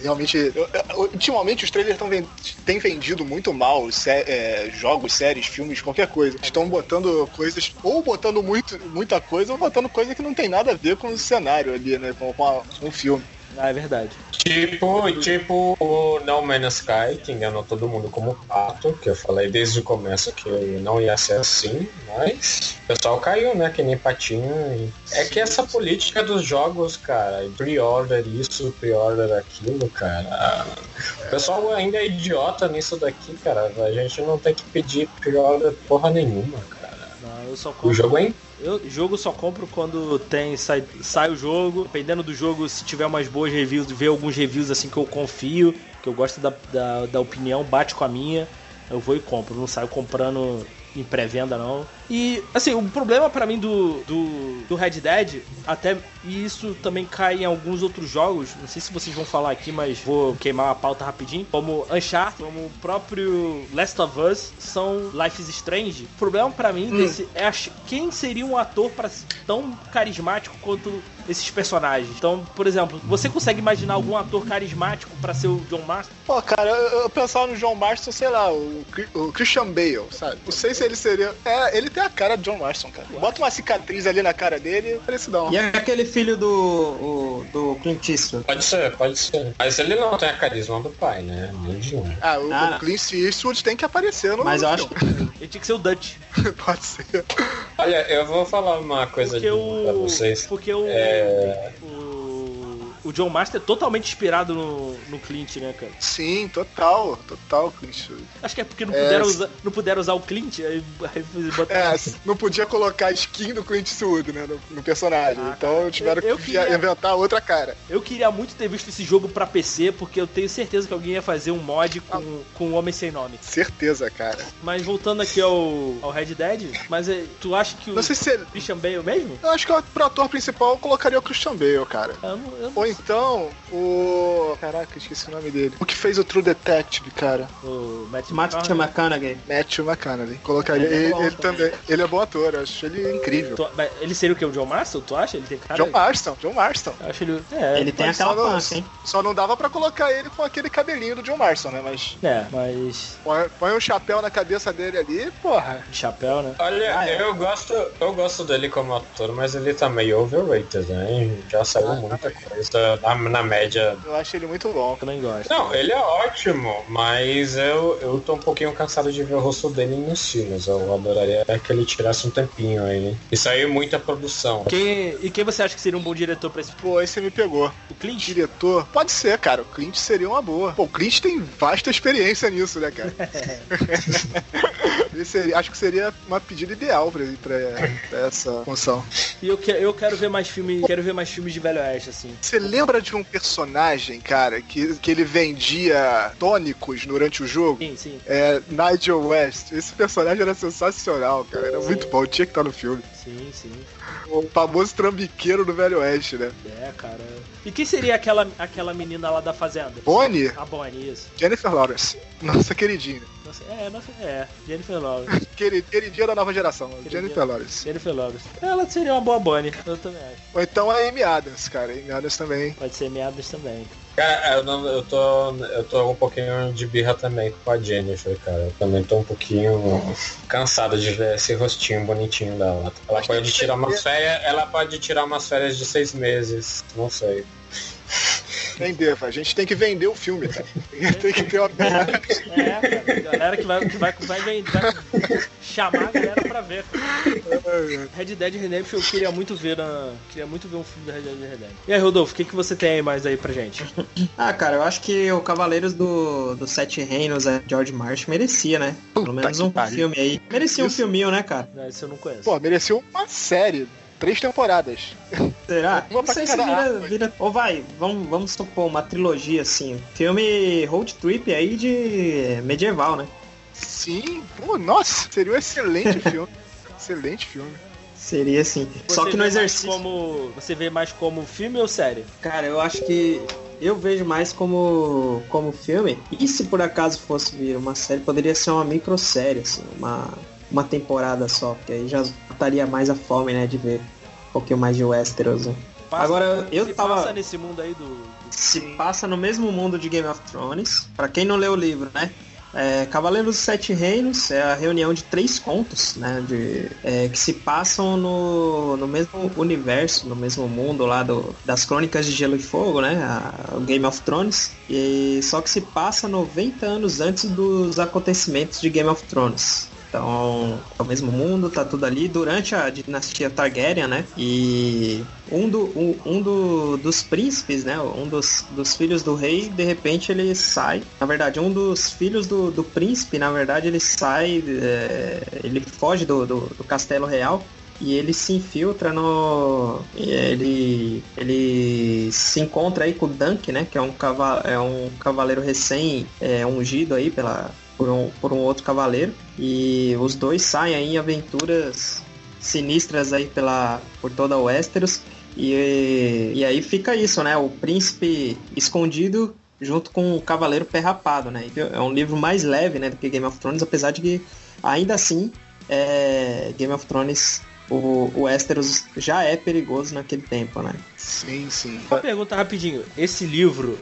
realmente. eu- eu- ultimamente os trailers tão têm vendido muito mal sé- é, jogos, séries, filmes, qualquer coisa. Estão botando coisas, ou botando muito, muita coisa, ou botando coisa que não tem nada a ver com o cenário ali, né? Com, com, a- com o filme. Ah, é verdade. Tipo, tipo o No Man's Sky, que enganou todo mundo como pato, que eu falei desde o começo que não ia ser assim, mas o pessoal caiu, né? Que nem patinho. É que essa política dos jogos, cara, pre-order isso, pre-order aquilo, cara. O pessoal ainda é idiota nisso daqui, cara. A gente não tem que pedir pre-order porra nenhuma, cara. Não, eu só O compro. jogo é Eu jogo só compro quando tem sai, sai o jogo. Dependendo do jogo, se tiver umas boas reviews, ver alguns reviews assim que eu confio, que eu gosto da, da, da opinião, bate com a minha, eu vou e compro. Não saio comprando em pré-venda não. E assim, o problema pra mim do, do, do Red Dead, até e isso também cai em alguns outros jogos, não sei se vocês vão falar aqui, mas vou queimar a pauta rapidinho, como Uncharted, como o próprio Last of Us, são Life is Strange. O problema pra mim desse é quem seria um ator para tão carismático quanto esses personagens. Então, por exemplo, você consegue imaginar algum ator carismático pra ser o John Marston? Pô, cara, eu, eu pensava no John Marston, sei lá, o, o Christian Bale, sabe? Não sei se ele seria. É, ele tem a cara de John Marston, cara. Bota uma cicatriz ali na cara dele, parecidão. E é aquele filho do, o- do Clint Eastwood. Pode ser, pode ser. Mas ele não tem a carisma do pai, né? Ah, o, Ah. o Clint Eastwood tem que aparecer no Mas eu acho que. <laughs> Ele tinha que ser o Dutch. Pode ser. Olha, eu vou falar uma coisa Porque de, pra o. vocês. Porque o. É. O, o John Master é totalmente inspirado no, no Clint, né, cara? Sim, total, total, Clint. Acho que é porque não É, puderam, sim. usar, não puderam usar o Clint, aí, aí botaram. É, não podia colocar skin do Clint Eastwood, né, no, no personagem. Ah, então cara. tiveram Eu- eu que queria- inventar outra cara. Eu queria muito ter visto esse jogo pra PC, porque eu tenho certeza que alguém ia fazer um mod com, com um Homem Sem Nome. Certeza, cara. Mas voltando aqui ao, ao Red Dead, mas é, tu acha que o Não sei se. Christian Bale mesmo? Eu acho que pro ator principal eu colocaria o Christian Bale, cara. Eu não, eu não Ou então, o. Caraca, esqueci o nome dele. O que fez o True Detective, cara? O Matt Matthew McConaughey. Matthew McConaughey. Colocaria Ele é ele, bom ele também. Ele é bom ator, eu acho ele incrível. Tu- ele seria o que? O John Marston? Tu acha? Ele tem cara. John Marston, John Marston. Eu acho ele. É, Ele tem aquela pança, hein? Só não dava pra colocar ele com aquele cabelinho do John Marston, né? Mas é, mas. põe, põe um chapéu na cabeça dele ali, porra. Chapéu, né? Olha, Ah, é. eu gosto, eu gosto dele como ator, mas ele tá meio overrated, né? Já saiu muita coisa na, na média. Eu acho ele muito bom. Também gosto. Não, ele é ótimo, mas eu, eu tô um pouquinho cansado de ver o rosto dele nos filmes. Eu adoraria que ele tirasse um tempinho aí. E saiu muita produção. Quem, e quem você acha que seria um bom diretor pra esse Pô, aí você me pegou. O Clint? Diretor? Pode ser, cara. O Clint seria uma boa. Pô, o Clint tem vasta experiência nisso, né, cara? <laughs> Seria- acho que seria uma pedida ideal pra, pra, pra essa função. E eu, que, eu quero ver mais filmes. Quero ver mais filmes de Velho Oeste, assim. Você lembra de um personagem, cara, que, que ele vendia tônicos durante o jogo? Sim, sim, É Nigel West. Esse personagem era sensacional, cara. Era muito bom, tinha que estar no filme. sim, sim. O famoso trambiqueiro do Velho Oeste, né? É, cara. E quem seria aquela, aquela menina lá da fazenda? Bonnie, A Bonnie, isso. Jennifer Lawrence. Nossa queridinha. Nossa, é, nossa, é. Jennifer Lawrence. <laughs> Queri- Queridinha da nova geração, Jennifer Lawrence. Jennifer Lawrence. Ela seria uma boa Bonnie, eu também acho. Ou então a Amy Adams, cara. Amy Adams também. Pode ser meados também. Cara, eu, não- eu tô, eu tô um pouquinho de birra também com a Jennifer, cara. Eu também tô um pouquinho cansado de ver esse rostinho bonitinho dela. Ela pode tirar umas férias, ela pode tirar umas férias de seis meses, não sei. Vender, a gente tem que vender o filme, cara. <laughs> tem que ter uma. É, cara. Galera que vai, que vai, vai, vai, vai chamar a galera pra ver. Red Dead Redemption eu queria muito ver na. Queria muito ver um filme do Red Dead Redemption. E aí, Rodolfo, o que, que você tem aí mais aí pra gente? Ah, cara, eu acho que o Cavaleiros do, do Sete Reinos, é, George Martin, merecia, né? Pelo menos um pariu. filme aí. Merecia um Isso. filminho, né, cara? Não, Esse eu não conheço. Pô, mereceu uma série. Três temporadas. Será? <laughs> Uma Não sei se vira, vira... Ou vai, vamos, vamos supor uma trilogia, assim. Filme road trip aí de medieval, né? Sim, pô, nossa, seria um excelente <laughs> filme. excelente filme. Seria assim. Você Só que no exercício... Como, você vê mais como filme ou série? Cara, eu acho que eu vejo mais como, como filme. E se por acaso fosse vir uma série, poderia ser uma microsérie, assim, uma, uma temporada só, porque aí já estaria mais a fome, né, de ver um pouquinho mais de Westeros. né? Passa- Agora, eu se tava- passa nesse mundo aí do. do- Se passa no mesmo mundo de Game of Thrones. Pra quem não leu o livro, né? É, Cavaleiros dos Sete Reinos é a reunião de três contos, né? De, é, que se passam no, no mesmo universo, no mesmo mundo lá do, das Crônicas de Gelo e Fogo, né? a- o Game of Thrones. E, só que se passa 90 anos antes dos acontecimentos de Game of Thrones. Então, é o mesmo mundo, tá tudo ali durante a dinastia Targaryen, né? E um, do, um, um do- dos príncipes, né? Um dos, dos filhos do rei, de repente ele sai. Na verdade, um dos filhos do, do príncipe, na verdade, ele sai, é, ele foge do, do, do castelo real e ele se infiltra no. Ele. Ele se encontra aí com o Dunk, né? Que é um, cava, é um cavaleiro recém é, ungido aí pela, por, um, por um outro cavaleiro. E os dois saem aí em aventuras sinistras aí pela, por toda a Westeros. E, e aí fica isso, né? O príncipe escondido junto com o cavaleiro pé rapado, né? É um livro mais leve, né, do que Game of Thrones, apesar de que ainda assim é, Game of Thrones o, o Westeros já é perigoso naquele tempo, né? Sim, sim. Uma pergunta rapidinho. Esse livro,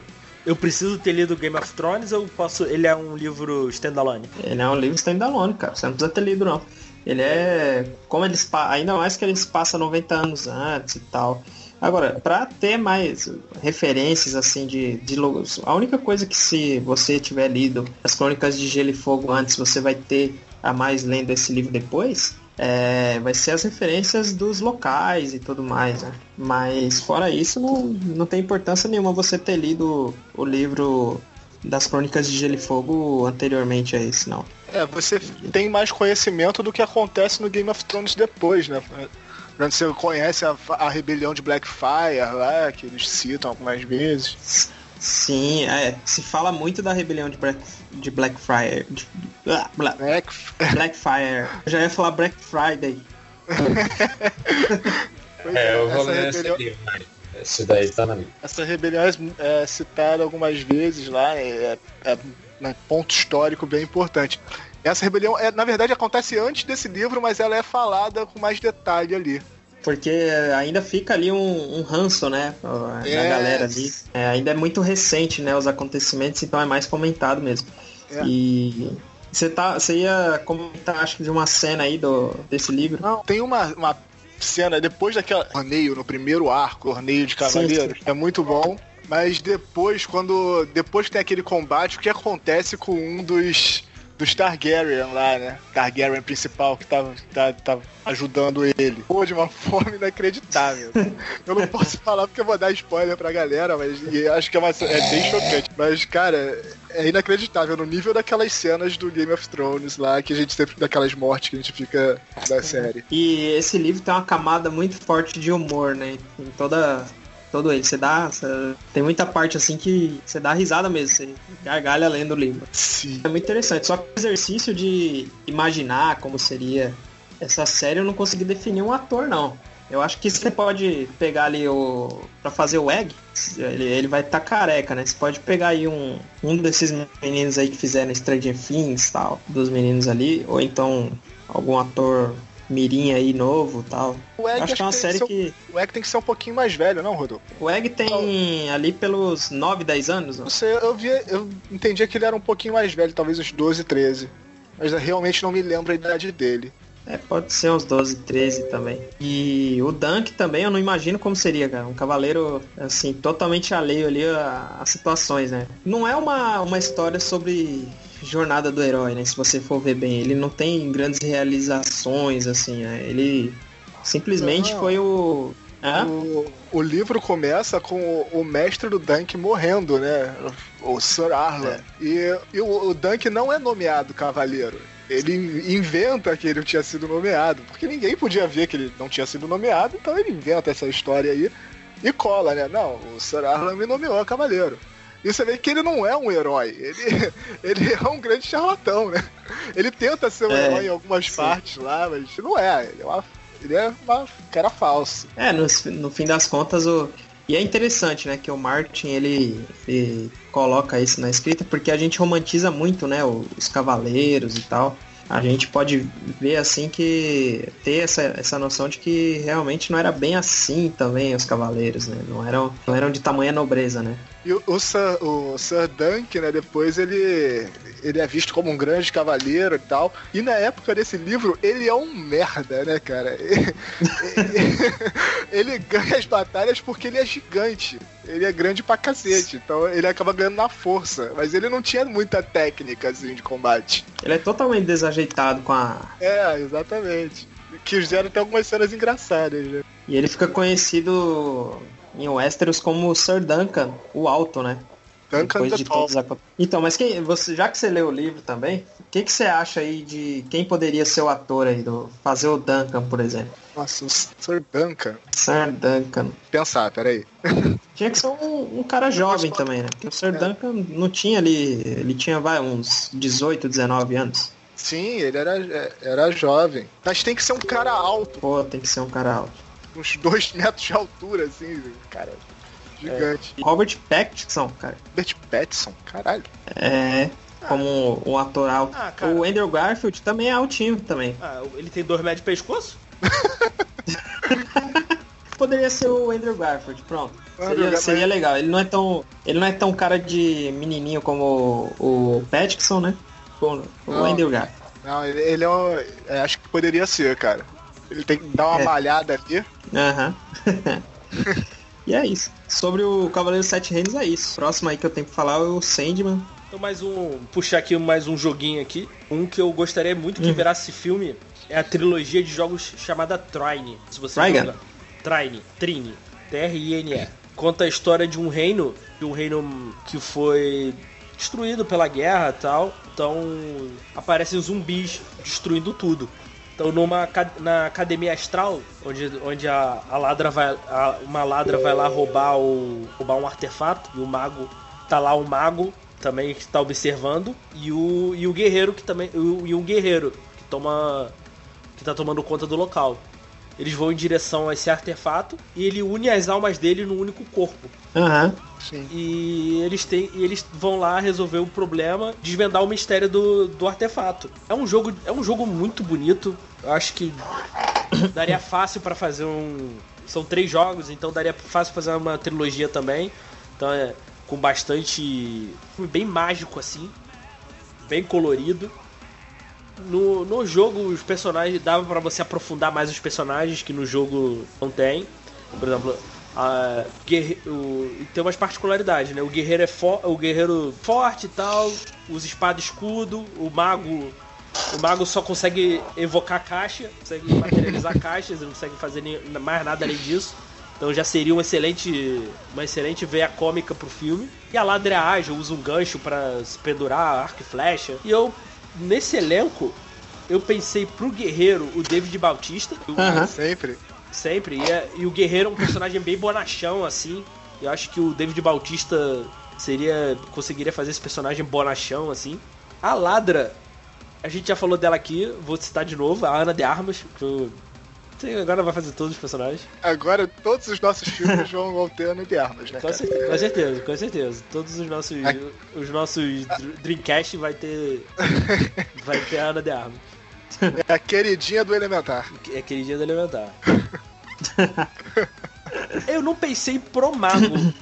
eu preciso ter lido Game of Thrones ou posso. Ele é um livro standalone? Ele é um livro standalone, cara. Você não precisa ter lido, não. Ele é. Como eles. Ainda mais que eles passam 90 anos antes e tal. Agora, pra ter mais referências, assim, de, de logos. A única coisa que se você tiver lido as Crônicas de Gelo e Fogo antes, você vai ter a mais lendo esse livro depois. É, vai ser as referências dos locais e tudo mais, né? Mas fora isso, não, não tem importância nenhuma você ter lido o livro das Crônicas de Gelo e Fogo anteriormente a esse, não. É, você tem mais conhecimento do que acontece no Game of Thrones depois, né? Você conhece a, a rebelião de Blackfire lá, que eles citam algumas vezes. Sim, é, se fala muito da rebelião de, Black, de Blackfire. De, ah, Bla- Black... Blackfire. Eu já ia falar Black Friday. <laughs> É, eu vou essa ler esse rebelião- livro, né? Esse daí tá na minha. Essa rebelião é, é citada algumas vezes lá, é, é um ponto histórico bem importante. Essa rebelião, é, na verdade, acontece antes desse livro, mas ela é falada com mais detalhe ali. Porque ainda fica ali um, um ranço, né? Na É. galera ali. É, ainda é muito recente, né? Os acontecimentos, então é mais comentado mesmo. É. E você tá, você ia comentar, acho que de uma cena aí do, desse livro. Não, tem uma, uma cena depois daquela torneio no primeiro arco, torneio de cavaleiros, é muito bom. Mas depois, quando. Depois que tem aquele combate, o que acontece com um dos. Dos Targaryen lá, né? Targaryen principal que tava, tá, tava ajudando ele. Pô, de uma <laughs> forma inacreditável. Eu não posso <laughs> falar porque eu vou dar spoiler pra galera, mas acho que é, uma, é bem chocante. Mas, cara, é inacreditável no nível daquelas cenas do Game of Thrones lá, que a gente sempre. daquelas mortes que a gente fica da série. E esse livro tem uma camada muito forte de humor, né? Em toda. Todo ele. Você dá. você- tem muita parte assim que você dá risada mesmo. Você gargalha lendo o livro. Sim. É muito interessante. Só que o exercício de imaginar como seria essa série, eu não consegui definir um ator, não. Eu acho que você pode pegar ali o. Pra fazer o Egg, ele, ele vai estar careca, né? Você pode pegar aí um, um desses meninos aí que fizeram Stranger Things tal, dos meninos ali, ou então algum ator mirim aí novo tal. O Egg, acho que é uma tem série ser- que. o Egg tem que ser um pouquinho mais velho, não, Rodolfo? O Egg tem ali pelos 9, 10 anos. Não sei, eu vi, eu entendia que ele era um pouquinho mais velho, talvez uns 12, 13. Mas realmente não me lembro a idade dele. É, pode ser uns 12, 13 também. E o Dunk também, eu não imagino como seria, cara. Um cavaleiro, assim, totalmente alheio ali a, a situações, né? Não é uma, uma história sobre jornada do herói, né? Se você for ver bem. Ele não tem grandes realizações, assim, né? Ele simplesmente Não. foi o... Hã? O, o livro começa com o, o mestre do Dunk morrendo, né? O Sir Arlan. E, e o, o Dunk não é nomeado cavaleiro. Ele inventa que ele tinha sido nomeado, porque ninguém podia ver que ele não tinha sido nomeado, então ele inventa essa história aí e cola, né? Não, o Sir Arlan me nomeou cavaleiro. E você vê que ele não é um herói, ele, <laughs> ele é um grande charlatão, né? Ele tenta ser um É, herói em algumas sim. partes lá, mas não é. Ele é, uma, ele é uma cara falso. É, no, no fim das contas, o. E é interessante, né, que o Martin ele, ele coloca isso na escrita porque a gente romantiza muito, né, os cavaleiros e tal. A gente pode ver assim que ter essa, essa noção de que realmente não era bem assim também os cavaleiros, né? Não eram, não eram de tamanha nobreza, né? E o, o, Sir, o Sir Dunk, né, depois ele, ele é visto como um grande cavaleiro e tal. E na época desse livro, ele é um merda, né, cara? Ele, <laughs> <laughs> ele ganha as batalhas porque ele é gigante. Ele é grande pra cacete. Então ele acaba ganhando na força. Mas ele não tinha muita técnica, assim, de combate. Ele é totalmente desajeitado com a. É, exatamente. Quiseram ter algumas cenas engraçadas, né? E ele fica conhecido em Westeros como Sir Duncan, o Alto, né? Duncan Depois the de Tall. todos os... Então, mas quem, você, já que você leu o livro também, o que, que você acha aí de quem poderia ser o ator aí, do, fazer o Duncan, por exemplo? Nossa, o Sir Duncan. Sir Duncan. Pensar, peraí. <laughs> Tinha que ser um, um cara jovem também, né? Porque o Sir Duncan não tinha ali. Ele tinha, vai, uns 18, 19 anos. Sim, ele era, era jovem. Mas tem que ser um cara alto, Pô, tem que ser um cara alto. uns dois <laughs> metros de altura, assim, cara. Gigante. Robert Pattinson, cara. Robert Pattinson, caralho. É. Como um ator alto. Ah, cara. o Andrew Garfield também é altinho também. Ah, ele tem dois metros de pescoço? <laughs> Poderia ser o Andrew Garfield, pronto. Andrew Seria, seria legal. Ele não é tão. Ele não é tão cara de menininho como o, o Pattinson, né? O, o Garfield. Não, ele, ele é um. é, acho que poderia ser, cara. Ele tem que dar uma É. malhada ali. Aham. <laughs> e é isso. Sobre o Cavaleiro dos Sete Reinos é isso. Próximo aí que eu tenho que falar é o Sandman. Então mais um. Puxar aqui mais um joguinho aqui. Um que eu gostaria muito que Uhum. virasse filme é a trilogia de jogos chamada Trine. Se você jogar. Trine, Trine. T-R-I-N-E. Conta a história de um reino, de um reino que foi destruído pela guerra e tal. Então aparecem zumbis destruindo tudo. Então numa na academia astral, onde, onde a, a ladra vai. a- uma ladra vai lá roubar o. roubar um artefato, e o mago. Tá lá o mago também que está observando. E o, e o guerreiro que também. E, um guerreiro que toma. que tá tomando conta do local. Eles vão em direção a esse artefato e ele une as almas dele num único corpo. Aham. Sim. E eles têm, e eles vão lá resolver o problema, desvendar o mistério do, do artefato. É um jogo, é um jogo muito bonito. Eu acho que <coughs> daria fácil pra fazer um. São três jogos, então daria fácil fazer uma trilogia também. Então é com bastante, bem mágico assim, bem colorido. No, no jogo os personagens dava pra você aprofundar mais os personagens que no jogo não tem. Por exemplo, a guerre- o- tem umas particularidades, né? O guerreiro é fo o guerreiro forte e tal, usa espada e escudo, o mago o mago só consegue evocar caixa, consegue materializar <laughs> caixas, não consegue fazer nem- mais nada além disso. Então já seria um excelente, uma excelente veia cômica pro filme. E a ladra é ágil, usa um gancho pra se pendurar, arco e flecha. E eu, nesse elenco, eu pensei pro guerreiro o David Bautista. o- Aham. Sempre. Sempre. E, é- e o Guerreiro é um personagem bem bonachão, assim. Eu acho que o David Bautista seria. conseguiria fazer esse personagem bonachão, assim. A Ladra, a gente já falou dela aqui, vou citar de novo, a Ana de Armas, que eu- agora vai fazer todos os personagens. Agora todos os nossos filmes vão, ter ano de armas, né? Com certeza, com certeza, com certeza. Todos os nossos. Os nossos Dr- Dreamcast vai ter. Vai ter a Ana de Armas. É a queridinha do Elementar. É aquele dia do elementar. <laughs> Eu não pensei pro mago.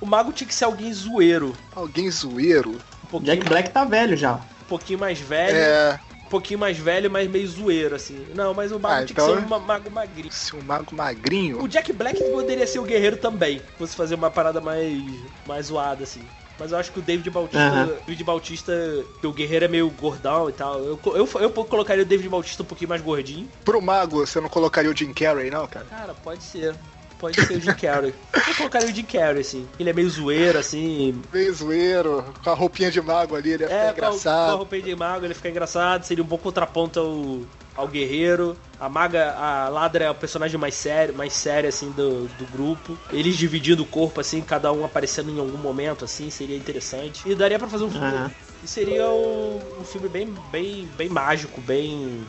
O mago tinha que ser alguém zoeiro. Alguém zoeiro. Um Jack Black tá velho já. um pouquinho mais velho. É. Um pouquinho mais velho, mas meio zoeiro, assim. Não, mas o mago Ah, tinha então- que ser um ma- mago magrinho. Se um mago magrinho. O Jack Black poderia ser o guerreiro também. Se fosse fazer uma parada mais, mais zoada, assim. Mas eu acho que o David Bautista. Aham. David Bautista, que o guerreiro é meio gordão e tal. Eu, eu, eu colocaria o David Bautista um pouquinho mais gordinho. Pro mago, você não colocaria o Jim Carrey, não, cara? Cara, pode ser. Pode ser o Jim Carrey. Eu colocaria o Jim Carrey, assim. Ele é meio zoeiro, assim. Bem zoeiro, com a roupinha de mago ali, ele ia ficar É, com a- com a engraçado. roupinha de mago, ele fica engraçado. Seria um bom contraponto ao, ao guerreiro. A maga, a ladra é o personagem mais sério, mais sério, assim, do, do grupo. Eles dividindo o corpo, assim, cada um aparecendo em algum momento, assim, seria interessante. E daria pra fazer um filme. Aham. E seria um, um filme bem, bem, bem mágico, bem,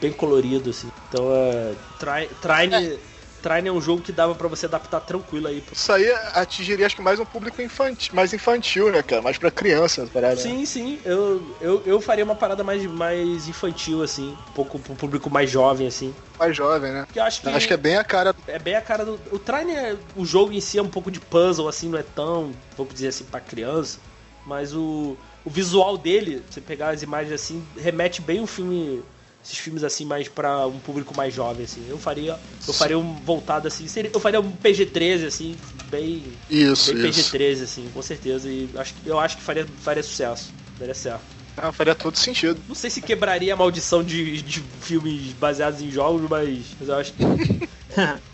bem colorido, assim. Então, é, Tri- Trine, Trine é um jogo que dava pra você adaptar tranquilo aí. Isso aí atingiria, acho que mais um público infantil, mais infantil, né, cara? Mais pra criança, parada. Sim, sim. Eu, eu, eu faria uma parada mais, mais infantil, assim. Um pouco pro público mais jovem, assim. Mais jovem, né? Porque eu acho que. Acho que é bem a cara. É bem a cara do. O Trine, é, o jogo em si é um pouco de puzzle, assim, não é tão, vamos dizer assim, pra criança. Mas o, o visual dele, você pegar as imagens assim, remete bem um filme. Esses filmes assim, mais pra um público mais jovem, assim. Eu faria. Eu faria um voltado assim. Seria, eu faria um PG-13, assim, bem. Isso, bem isso. PG-13, assim, com certeza. E acho, que- eu acho que faria, faria sucesso. Daria certo. Ah, faria todo sentido. Não sei se quebraria a maldição de, de filmes baseados em jogos, mas, mas eu acho que. <laughs>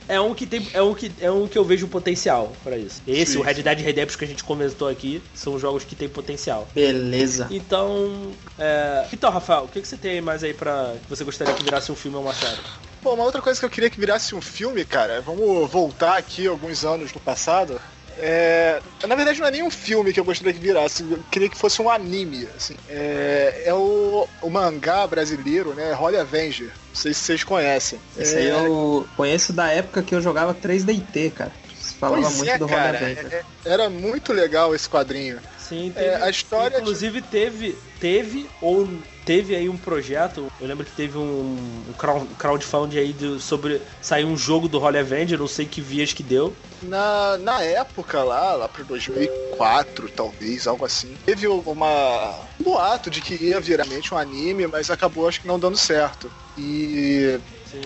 É um que tem. É um que, é um que eu vejo potencial pra isso. Esse, Sim. o Red Dead Redemption que a gente comentou aqui, são jogos que tem potencial. Beleza. Então. é, Então, Rafael, o que, que você tem mais aí pra. que você gostaria que virasse um filme ou uma série? Pô, uma outra coisa que eu queria que virasse um filme, cara, vamos voltar aqui alguns anos no passado. É, na verdade não é nem um filme que eu gostaria que virasse, eu queria que fosse um anime, assim. É, é o, o mangá brasileiro, né, Holy Avenger. Não sei se vocês conhecem. Esse aí É, eu conheço da época que eu jogava 3DT, cara. Se falava pois muito é, do Roda Avenger. é- era muito legal esse quadrinho. Sim, É, a história Inclusive teve. Teve ou teve aí um projeto. Eu lembro que teve um, um crowd- crowdfunding aí do- sobre. Saiu um jogo do Holy Avenger, não sei que vias que deu. Na, na época lá, lá pro 2004, talvez, algo assim, teve uma um boato de que ia virar realmente um anime, mas acabou acho que não dando certo. E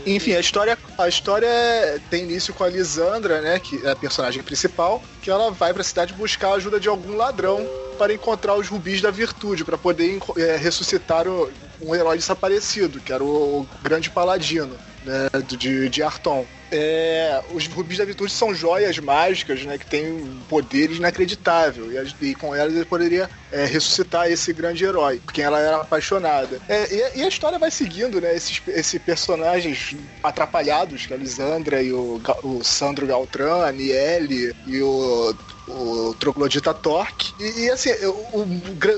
enfim, a história, a história tem início com a Lisandra, né, que é a personagem principal, que ela vai pra cidade buscar a ajuda de algum ladrão para encontrar os rubis da virtude, para poder é, ressuscitar o- um herói desaparecido, que era o, grande paladino, né, de, de Arton. É, os rubis da virtude são joias mágicas, né, que têm poderes inacreditáveis, e, e com elas ele poderia é, ressuscitar esse grande herói, por quem ela era apaixonada. É, e, e a história vai seguindo, né, esses, esses personagens atrapalhados, que é a Lisandra e o, o Sandro Galtran, a Niele e o o Troglodita Torque. E, e, assim, o,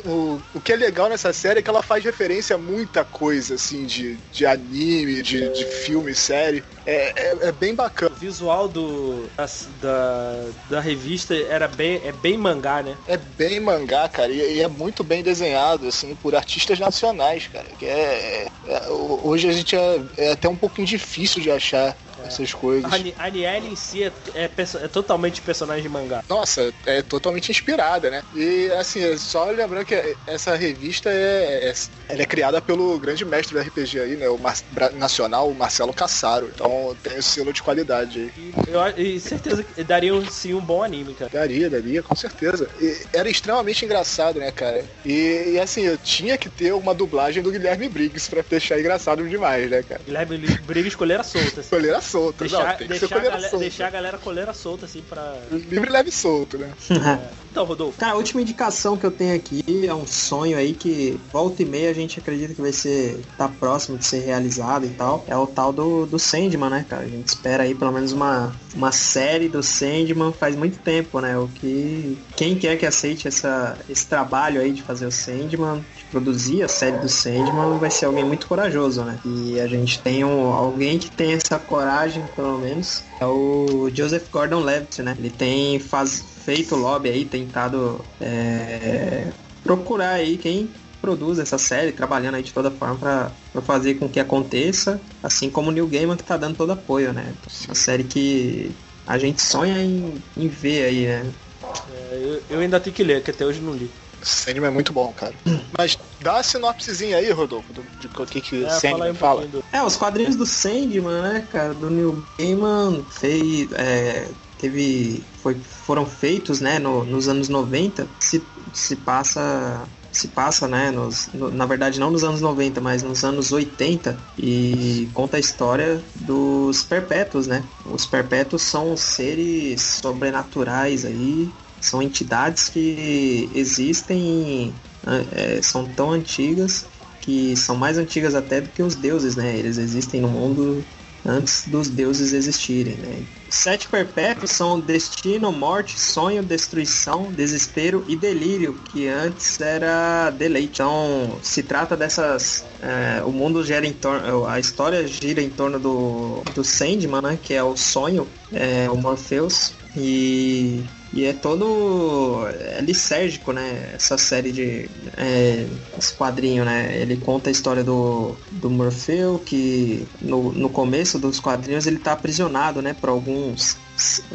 o, o, que é legal nessa série é que ela faz referência a muita coisa, assim, de, de anime, de, de filme, série. É, é, é bem bacana. O visual do, da, da, da revista era bem, é bem mangá, né? É bem mangá, cara, e, e é muito bem desenhado, assim, por artistas nacionais, cara. Que é, é- o- hoje a gente é, é até um pouquinho difícil de achar essas coisas. A, Ni- a Niele em si é, é, é totalmente personagem de mangá. Nossa, é totalmente inspirada, né? E assim, só lembrando que essa revista é, é- ela é criada pelo grande mestre do RPG aí, né? O Mar- nacional, o Marcelo Cassaro. Então tem o selo de qualidade aí. E, eu, e certeza que daria sim um bom anime, cara. Daria, daria, com certeza. E era extremamente engraçado, né, cara? E, e, assim, eu tinha que ter uma dublagem do Guilherme Briggs pra deixar engraçado demais, né, cara? Guilherme Briga escolher solta. Assim. Coleira solta, Deixar, não, tem que ser deixar, a galera, solta. deixar a galera coleira solta, assim, pra. Livre, leve e solto, né? <laughs> Então, Rodolfo. Cara, a última indicação que eu tenho aqui é um sonho aí que volta e meia a gente acredita que vai ser tá próximo de ser realizado e tal. É o tal do, do Sandman, né, cara? A gente espera aí pelo menos uma, uma série do Sandman faz muito tempo, né? O que quem quer que aceite essa, esse trabalho aí de fazer o Sandman, de produzir a série do Sandman, vai ser alguém muito corajoso, né? E a gente tem um, alguém que tem essa coragem, pelo menos, é o Joseph Gordon-Levitt, né? Ele tem faz, feito lobby aí, tentado é, procurar aí quem produz essa série, trabalhando aí de toda forma pra fazer com que aconteça, assim como o Neil Gaiman que tá dando todo apoio, né? Uma série que a gente sonha em, em ver aí, né? É, eu, eu ainda tenho que ler, que até hoje não li. Sandman é muito bom, cara. Mas dá uma sinopsezinha aí, Rodolfo, do, de o que, que É, Sandman um fala. do. É, os quadrinhos do Sandman, né, cara, do Neil Gaiman fez, é, teve, foi, foram feitos, né, no- nos anos 90, se, se passa, se passa, né, nos, no- na verdade não nos anos 90, mas nos anos 80 e conta a história dos perpétuos, né, os perpétuos são seres sobrenaturais aí, são entidades que existem, é, são tão antigas que são mais antigas até do que os deuses, né? Eles existem no mundo antes dos deuses existirem, né? Sete perpétuos são destino, morte, sonho, destruição, desespero e delírio, que antes era deleite. Então, se trata dessas. é, o mundo gira em torno. A história gira em torno do, do Sandman, né? Que é o sonho, é, o Morpheus. E, e é todo é lisérgico, né? Essa série de. É, esse quadrinho, né? Ele conta a história do, do Morfeu, que no, no começo dos quadrinhos ele tá aprisionado, né? Por alguns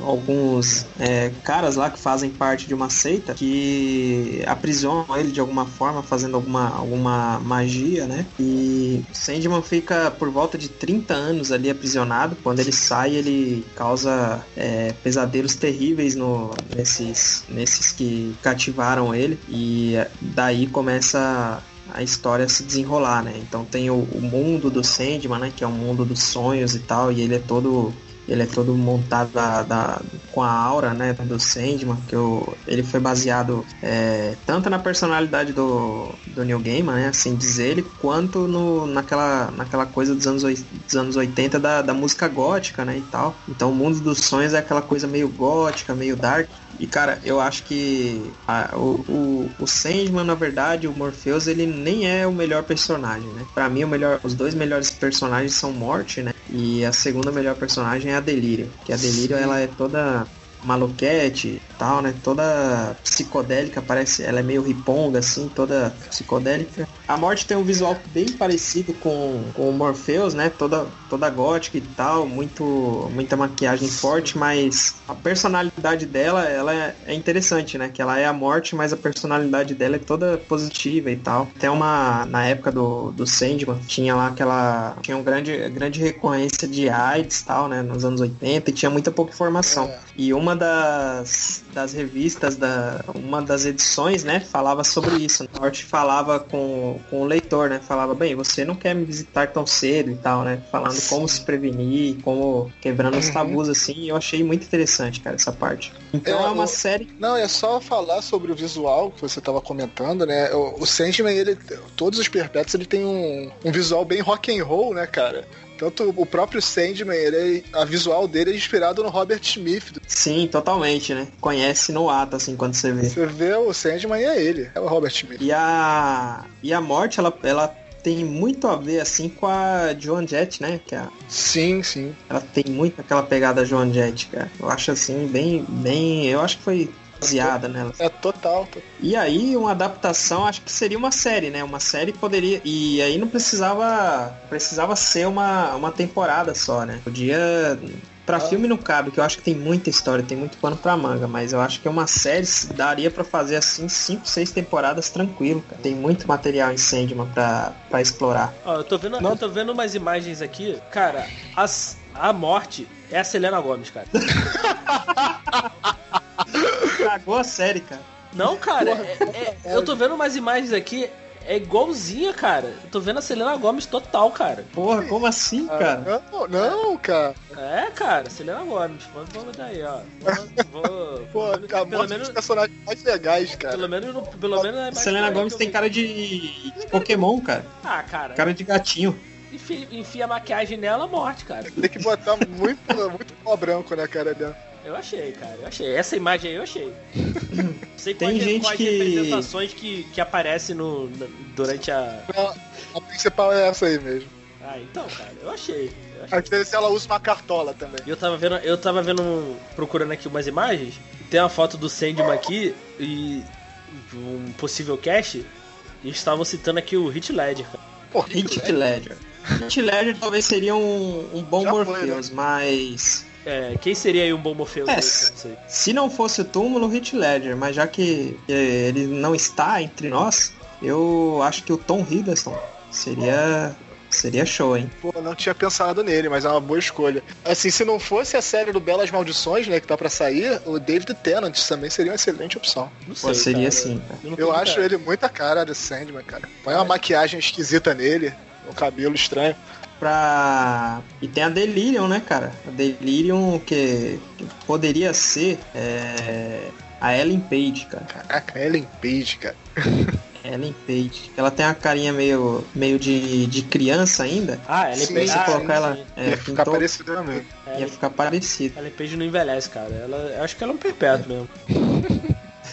alguns é, caras lá que fazem parte de uma seita que aprisionam ele de alguma forma, fazendo alguma, alguma magia, né? E Sandman fica por volta de 30 anos ali aprisionado. Quando ele sai, ele causa é, pesadelos terríveis no, nesses, nesses que cativaram ele. E daí começa a história se desenrolar, né? Então tem o, o mundo do Sandman, né? Que é o mundo dos sonhos e tal, e ele é todo ele é todo montado da, da- com a aura né, do Sandman, que o, ele foi baseado é, tanto na personalidade do, do Neil Gaiman, né, assim dizer ele, quanto no, naquela, naquela coisa dos anos, dos anos 80 da, da música gótica né, e tal. Então o mundo dos sonhos é aquela coisa meio gótica, meio dark. E cara, eu acho que a- o, o, o Sandman, na verdade, o Morpheus, ele nem é o melhor personagem, né? Pra mim, o melhor, os dois melhores personagens são Morte, né? E a segunda melhor personagem é a Delírio. Que a Delírio, ela é toda maluquete tal, né? Toda psicodélica, parece, ela é meio riponga, assim, toda psicodélica. A Morte tem um visual bem parecido com, com o Morpheus, né? Toda, toda gótica e tal, muito, muita maquiagem forte, mas a personalidade dela, ela é, é interessante, né? Que ela é a Morte, mas a personalidade dela é toda positiva e tal. Até uma, na época do, do Sandman, tinha lá aquela, tinha um grande, grande recorrência de AIDS e tal, né? Nos anos 80 e tinha muita pouca informação. E uma das, das revistas, da, uma das edições, né, falava sobre isso. A Norte falava com, com o leitor, né? Falava, bem, você não quer me visitar tão cedo e tal, né? Falando como se prevenir, como quebrando os Uhum. tabus, assim. E eu achei muito interessante, cara, essa parte. Então É, é, uma o- série. Não, é só falar sobre o visual que você tava comentando, né? O, o Sandman, ele, todos os perpétuos, ele tem um, um visual bem rock and roll, né, cara? Tanto o próprio Sandman, ele, é- a visual dele é inspirado no Robert Smith. Sim, totalmente, né? Conhece no ato, assim, quando você vê. Você vê o Sandman e é ele, é o Robert Smith. E a, e a morte, ela, ela tem muito a ver, assim, com a Joan Jett, né? Que é a, Sim, sim. ela tem muito aquela pegada Joan Jett, cara. Eu acho, assim, bem, bem... Eu acho que foi baseada nela. É total. to- E aí, uma adaptação, acho que seria uma série, né? Uma série poderia... E aí não precisava... Precisava ser uma, uma temporada só, né? Podia... Pra Ah. filme não cabe, que eu acho que tem muita história, tem muito pano pra manga, mas eu acho que uma série daria pra fazer assim 5, 6 temporadas tranquilo, cara. Tem muito material em Sandman pra, pra explorar. Ó, eu tô vendo, Não. eu tô vendo umas imagens aqui. Cara, as- a morte é a Selena Gomes, cara. <laughs> Cagou a série, cara. Não, cara, é- é- eu tô vendo umas imagens aqui. É igualzinha, cara. Eu tô vendo a Selena Gomes total, cara. Porra, como assim, cara? Não, não, cara. É, cara, Selena Gomes. Vamos, vamos daí, ó. Vou, vou- Pô, pelo, a pelo menos, personagens mais legais, cara. pelo menos, no- pelo menos é mais Selena Gomes tem cara de, de Pokémon, cara. Ah, cara. Cara de gatinho. Enfia, enfia a maquiagem nela, morte, cara. Tem que botar muito, <laughs> muito pó branco na cara dela. Eu achei, cara. Eu achei. Essa imagem aí eu achei. <laughs> Sei Tem quais, gente quais que- representações que, que aparecem no, na- durante a. A principal é essa aí mesmo. Ah, então, cara, eu achei. Eu achei. Às vezes ela usa uma cartola também. E Eu tava vendo, eu tava vendo, um- procurando aqui umas imagens. Tem uma foto do Sandman aqui e um possível cast. E estavam citando aqui o Hit Ledger, cara. Pô, Hit Ledger. Hit Ledger talvez seria um, um bom Já foi, Morpheus, mas É, quem seria aí um bom Morpheus? É, se não fosse o túmulo, Hit Ledger, mas já que eh, ele não está entre nós, eu acho que o Tom Hiddleston seria seria show, hein? Pô, não tinha pensado nele, mas é uma boa escolha. Assim, se não fosse a série do Belas Maldições, né, que tá pra sair, o David Tennant também seria uma excelente opção. Não sei. Pô, seria cara. sim, Eu tenho acho cara. ele muita cara de Sandman, cara. Põe uma maquiagem esquisita nele, o cabelo estranho. Pra... E tem a Delirium, né, cara? A Delirium que, que poderia ser é, a Ellen Page, cara. Caraca, <laughs> Ellen Page, cara. <laughs> Ellen Page. Ela tem uma carinha meio, meio de, de criança ainda. Ah, Ellen Page. Se ah, colocar ela. É, Ia ficar pintou, parecido também. É, ia ficar parecido. Ellen Page não envelhece, cara. Ela, eu acho que ela é um perpétuo mesmo.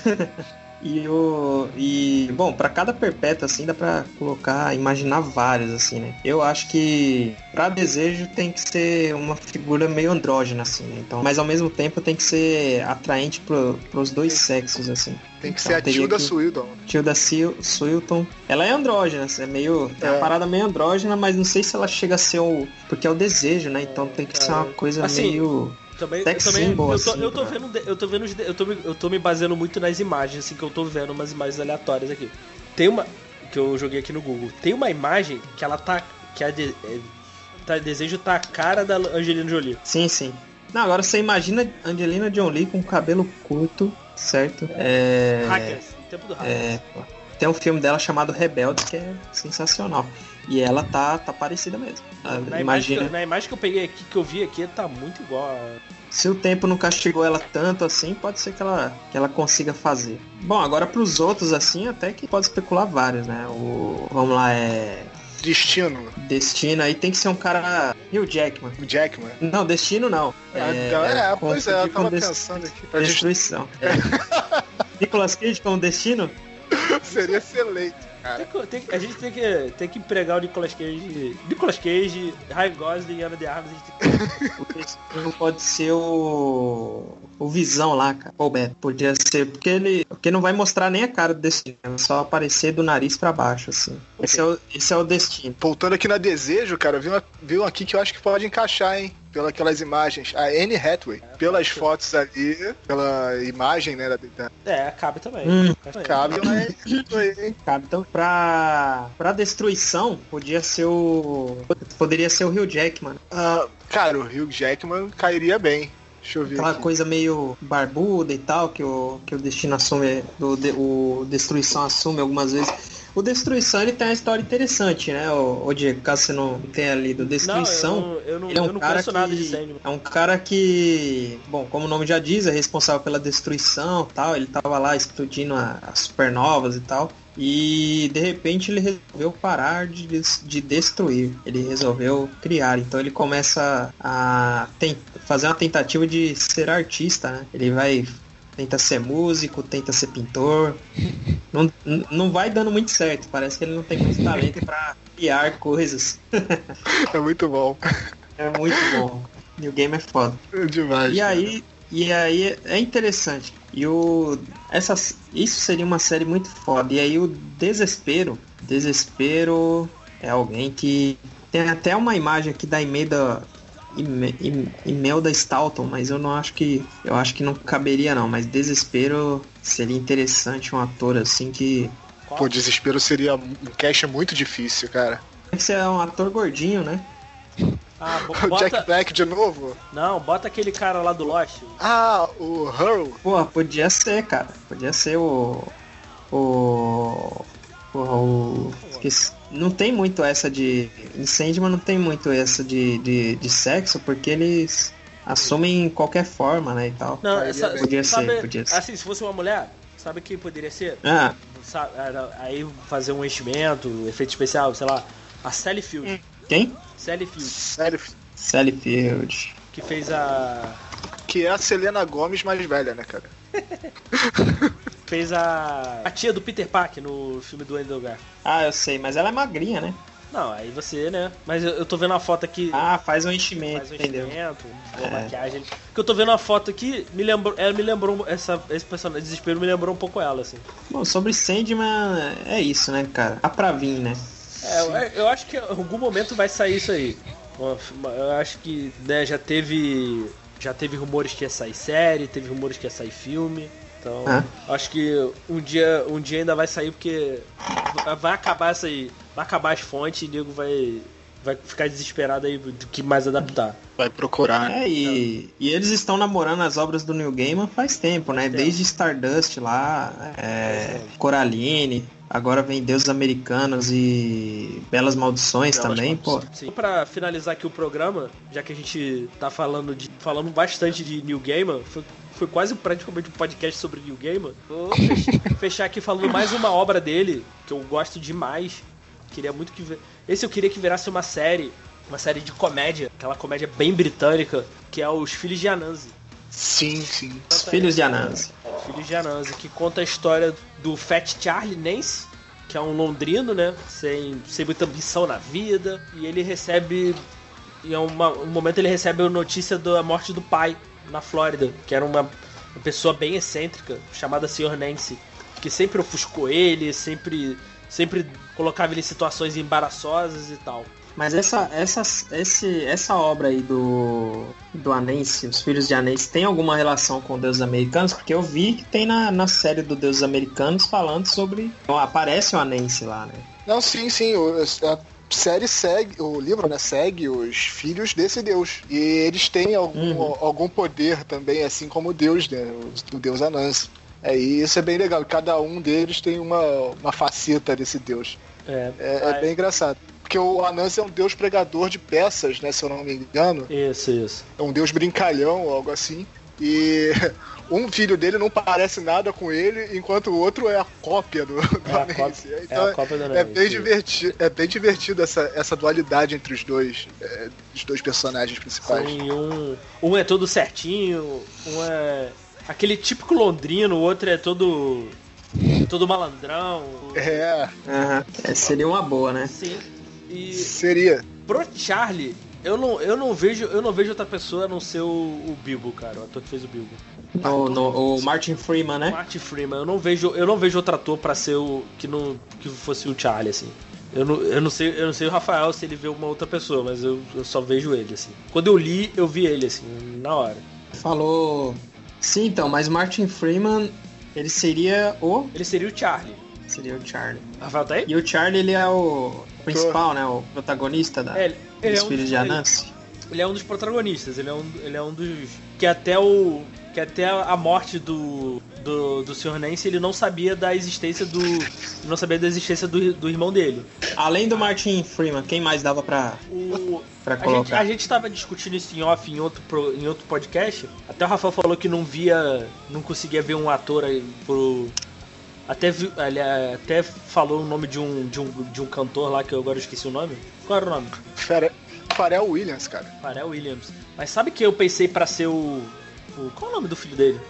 <laughs> E o. E. Bom, pra cada perpétuo, assim, dá pra colocar, imaginar vários, assim, né? Eu acho que pra desejo tem que ser uma figura meio andrógena, assim, né? Então, mas ao mesmo tempo tem que ser atraente pro, pros dois sexos, assim. Tem que Então, ser a Tilda que- Swindon. Tilda Sil- Swilton. Ela é andrógena, assim, é meio. Tem uma É. parada meio andrógena, mas não sei se ela chega a ser o. Porque é o desejo, né? Então tem que ser uma coisa Assim, meio. Também, eu Sex também symbol, eu tô, assim, eu tô vendo, eu tô vendo, eu tô, me- eu tô me baseando muito nas imagens, assim, que eu tô vendo umas imagens aleatórias aqui. Tem uma que eu joguei aqui no Google. Tem uma imagem que ela tá, que a de, é, tá, desejo tá a cara da Angelina Jolie. Sim, sim. Não, agora você imagina Angelina Jolie com cabelo curto, certo? É. Hackers, tempo do. É, pô. tem um filme dela chamado Rebelde que é sensacional. E ela tá, tá parecida mesmo. Na, imagem que, Imagina, eu- na imagem que eu peguei aqui, que eu vi aqui, tá muito igual a... se o tempo não castigou ela tanto assim, pode ser que ela, que ela consiga fazer. Bom, agora pros outros assim, até que pode especular vários, né? O, vamos lá, é Destino. Destino aí tem que ser um cara Hugh Jackman. O Jackman. Não, Destino não. É, é, pois é, eu confundir com tava Des- pensando aqui. Destruição. É. <laughs> Nicolas Cage como Destino? seria excelente, cara. Tem tem- a gente tem que, tem que empregar o Nicolas Cage. Nicolas Cage, Ryan Gosling e Ana de Armas. A gente tem que... O Destino pode ser o. O Visão lá, cara. Paul Bettany. Podia ser. Porque ele. Porque não vai mostrar nem a cara do Destino. Vai só aparecer do nariz pra baixo, assim. Esse é o, esse é o Destino. Voltando aqui na Desejo, cara, vi, uma, vi um aqui que eu acho que pode encaixar, hein? Pelas imagens. A Anne Hathaway. Pelas fotos ali, pela imagem, né? Da, da, É, cabe também. Hum. Também. cabe Hathaway, hein? Cara, então, pra. Pra destruição, podia ser o. Poderia ser o Hugh Jackman. Ah, cara, o Hugh Jackman cairia bem. Deixa eu ver Aquela aqui. coisa meio barbuda e tal, que o, que o destino assume, o, de- o Destruição assume algumas vezes. O Destruição ele tem uma história interessante, né, o, o Diego, caso você não tenha lido. Não, Destruição. eu não, eu não, Ele é um eu não cara que nada de Sandman. é um cara que, bom, como o nome já diz, é responsável pela destruição, tal. Ele tava lá explodindo as supernovas e tal. E de repente ele resolveu parar de, de destruir. Ele resolveu criar. Então ele começa a fazer uma tentativa de ser artista, né? Ele vai tenta ser músico, tenta ser pintor. Não, não vai dando muito certo. Parece que ele não tem muito talento para criar coisas. <laughs> É muito bom. É muito bom. E o game é foda. É demais. E cara. aí, e aí é interessante. E o essa isso seria uma série muito foda. E aí o desespero, desespero é alguém que tem até uma imagem aqui da Im- Imelda Staunton, mas eu não acho que eu acho que não caberia não, mas desespero seria interessante um ator assim que Pô, desespero seria um cast muito difícil, cara. esse é um ator gordinho, né? Ah, bo- <laughs> O Jack bota... Black de novo? Não, bota aquele cara lá do Lost. Ah, o Hurl. Pô, podia ser, cara. Podia ser o. O. Porra, o. esqueci. Não tem muito essa de. Em Sandman não tem muito essa de, de, de sexo, porque eles assumem qualquer forma, né? E tal. Não, essa. Podia sabe, ser, podia ser. Assim, se fosse uma mulher, sabe quem poderia ser? Ah, Sa- era- Aí fazer um enchimento, efeito especial, sei lá. A Sally Field. quem? Sally Field, Sério. Sally Field. que fez a. Que é a Selena Gomes mais velha, né, cara? <laughs> Fez a. A tia do Peter Parker no filme do Andrew Garfield. Ah, eu sei, mas ela é magrinha, né? Não, aí você, né? Mas eu, eu tô vendo a foto aqui. Ah, faz um enchimento, faz o entendeu? enchimento, boa É. maquiagem. Que eu tô vendo a foto aqui, me lembrou, ela me lembrou essa esse personagem desespero me lembrou um pouco ela assim. Bom, sobre Sandman é isso, né, cara? Tá pra vir, né? É, eu, acho que em algum momento vai sair isso aí. Eu acho que né, já teve já teve rumores que ia sair série, teve rumores que ia sair filme. Então, Ah. acho que um dia um dia ainda vai sair porque vai acabar essa aí, vai acabar as fontes e o nego vai vai ficar desesperado aí do que mais adaptar. Vai procurar. É, e, e eles estão namorando as obras do New Gaiman faz tempo, né? tempo. Desde Stardust lá, é, Coraline, agora vem Deuses Americanos e Belas Maldições Belas também, pô. Sim. Pra finalizar aqui o programa, já que a gente tá falando de falando bastante de New Gaiman, foi, foi quase praticamente um podcast sobre New Gamer. Vou fech- fechar aqui falando mais uma obra dele, que eu gosto demais. Queria muito que. Esse eu queria que virasse uma série, uma série de comédia, aquela comédia bem britânica, que é Os Filhos de Anansi. Sim, sim. Os filhos de Anansi. Filhos de Anansi, que conta a história do Fat Charlie Nance, que é um londrino, né? Sem, sem muita ambição na vida. E ele recebe. Em uma- um momento ele recebe a notícia da morte do pai na Flórida, que era uma, uma pessoa bem excêntrica, chamada Sr. Nance, que sempre ofuscou ele, sempre, sempre colocava ele em situações embaraçosas e tal. Mas essa, essa, esse, essa obra aí do, do Anense, Os Filhos de Anense, tem alguma relação com Deuses Americanos? Porque eu vi que tem na, na série do Deuses Americanos falando sobre. Aparece o Anense lá, né? Não, sim, sim. Série segue, o livro, né, segue os filhos desse deus. E eles têm algum, Uhum. algum poder também, assim como o deus, né? O, o deus Anansi. É, e isso é bem legal. Cada um deles tem uma, uma faceta desse deus. É, É, é bem engraçado. Porque o Anansi é um deus pregador de peças, né? Se eu não me engano. Isso, isso. É um deus brincalhão, algo assim. E <laughs> um filho dele não parece nada com ele, enquanto o outro é a cópia do, do É Anansi. é Então a cópia do é bem divertido, é bem divertido essa, essa dualidade entre os dois, é, os dois personagens principais. Sim, um, um é todo certinho, um é aquele típico londrino, o outro é todo todo malandrão. É, Aham. É, seria uma boa, né? Sim. E seria. pro Charlie, eu não, eu não vejo, eu não vejo outra pessoa a não ser o, o Bilbo, cara, o ator que fez o Bilbo. No, no- o Martin Freeman, né? Martin Freeman, eu não vejo, eu não vejo outro ator pra ser o que não que fosse o Charlie assim. Eu não, eu não sei, eu não sei o Rafael se ele vê uma outra pessoa, mas eu, eu só vejo ele assim. Quando eu li, eu vi ele assim, na hora. Falou. Sim, então, mas Martin Freeman, ele seria o. Ele seria o Charlie. Seria o Charlie. Rafael tá aí? E o Charlie, ele é o principal, né? O protagonista da, É, ele, ele dos é um Filhos dos, de ele, Anansi. ele é um dos protagonistas, ele é um, ele é um dos. Que até o. Que até a morte do. Do, do Sr. Nance ele não sabia da existência do. Não sabia da existência do, do irmão dele. Além do Martin Freeman, quem mais dava pra, O, pra a, gente, colocar? a gente tava discutindo isso em off em outro, pro- em outro podcast. Até o Rafael falou que não via. Não conseguia ver um ator aí pro. Até, vi- ele até falou o nome de um, de, um, de um cantor lá que eu agora esqueci o nome. Qual era o nome? Fere- Pharrell Williams, cara. Pharrell Williams. Mas sabe que eu pensei pra ser o, o- Qual é o nome do filho dele?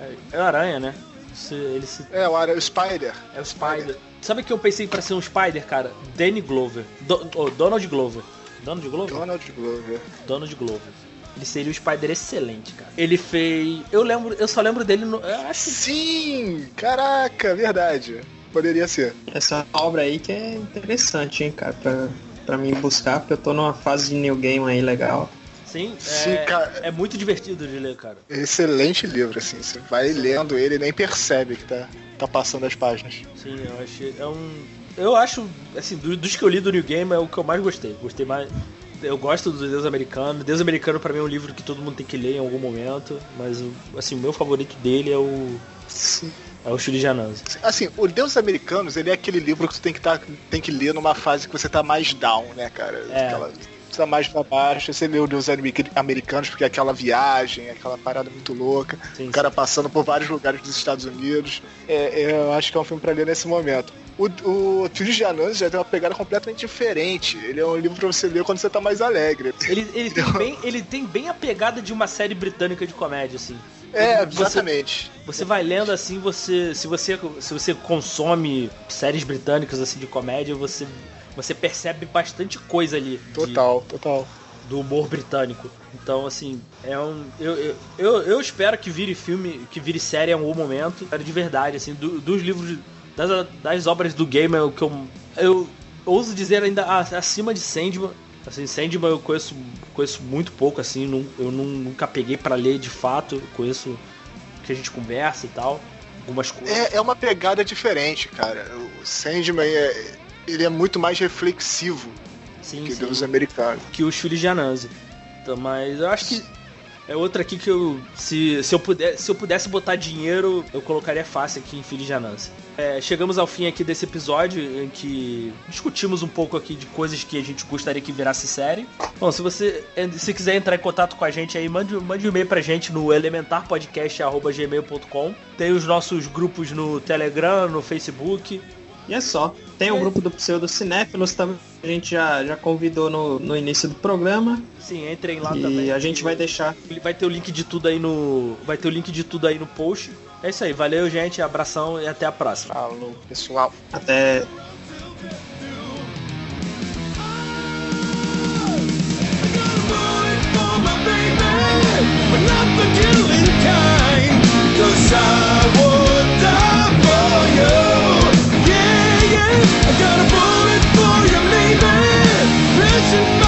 É, é o Aranha, né? Se- ele se, É, o, Ara- o Spider. é o Spider. Sabe que eu pensei pra ser um Spider, cara? Danny Glover. Do, oh, Donald Glover. Donald Glover? Donald Glover. Donald Glover. Ele seria um Spider excelente, cara. Ele fez. Eu lembro, eu só lembro dele no. Eu acho Sim! Caraca, verdade. Poderia ser. Essa obra aí que é interessante, hein, cara, pra, pra mim buscar, porque eu tô numa fase de New Game aí legal. sim. Sim, é, cara. é muito divertido de ler, cara. Excelente livro, assim. Você vai lendo ele e nem percebe que tá, tá passando as páginas. Sim, eu achei. É um. Eu acho, assim, do- dos que eu li do New Game é o que eu mais gostei. Gostei mais. Eu gosto do Deus Americano. Deus Americano pra mim é um livro que todo mundo tem que ler em algum momento. Mas, assim, o meu favorito dele é o. Sim. É o Chile Jananzi. Assim, o Deus Americanos, ele é aquele livro que você tem que, tá, tem que ler numa fase que você tá mais down, né, cara? É. Aquela- você tá mais pra baixo, você lê o Deus Americ- Americanos porque é aquela viagem, aquela parada muito louca, Sim, o cara passando por vários lugares dos Estados Unidos. É, é, eu acho que é um filme pra ler nesse momento. O, o Filhos de Anansi já tem uma pegada completamente diferente. Ele é um livro pra você ler quando você tá mais alegre. Ele, ele, tem bem, ele tem bem a pegada de uma série britânica de comédia, assim. É, Você- exatamente. Você vai lendo assim, você. Se você, se você consome séries britânicas assim de comédia, você, você percebe bastante coisa ali. de- Total, total. do humor britânico. Então, assim, é um. Eu, eu, eu, eu espero que vire filme, que vire série em algum momento. Série de verdade, assim, do- dos livros. Das, das obras do game é o que eu. Eu ouso dizer ainda acima de Sandman. Assim, Sandman eu conheço, conheço muito pouco, assim, não- eu não- nunca peguei pra ler de fato. Eu conheço o que a gente conversa e tal. Algumas coisas. É, é uma pegada diferente, cara. O Sandman é, ele é muito mais reflexivo sim, que sim. Deus Americanos. que os filhos de Anansi. Então, mas eu acho que É outra aqui que eu. Se, se, eu puder, se eu pudesse botar dinheiro, eu colocaria fácil aqui em Filho de Anansi. É, chegamos ao fim aqui desse episódio em que discutimos um pouco aqui de coisas que a gente gostaria que virasse série. Bom, se você se quiser entrar em contato com a gente aí, mande, mande um e-mail pra gente no elementarpodcast.gmail.com. Tem os nossos grupos no Telegram, no Facebook. E é só. Tem o um grupo do Pseudo Cinéfilos também. A gente já, já convidou no, no início do programa. Sim, entrem lá e também. E a gente vai deixar. Vai ter o link de tudo aí no. Vai ter o link de tudo aí no post. É isso aí, valeu, gente. Abração e até a próxima. Falou, pessoal. Até. Cause I I got a bullet for you, maybe. Pitching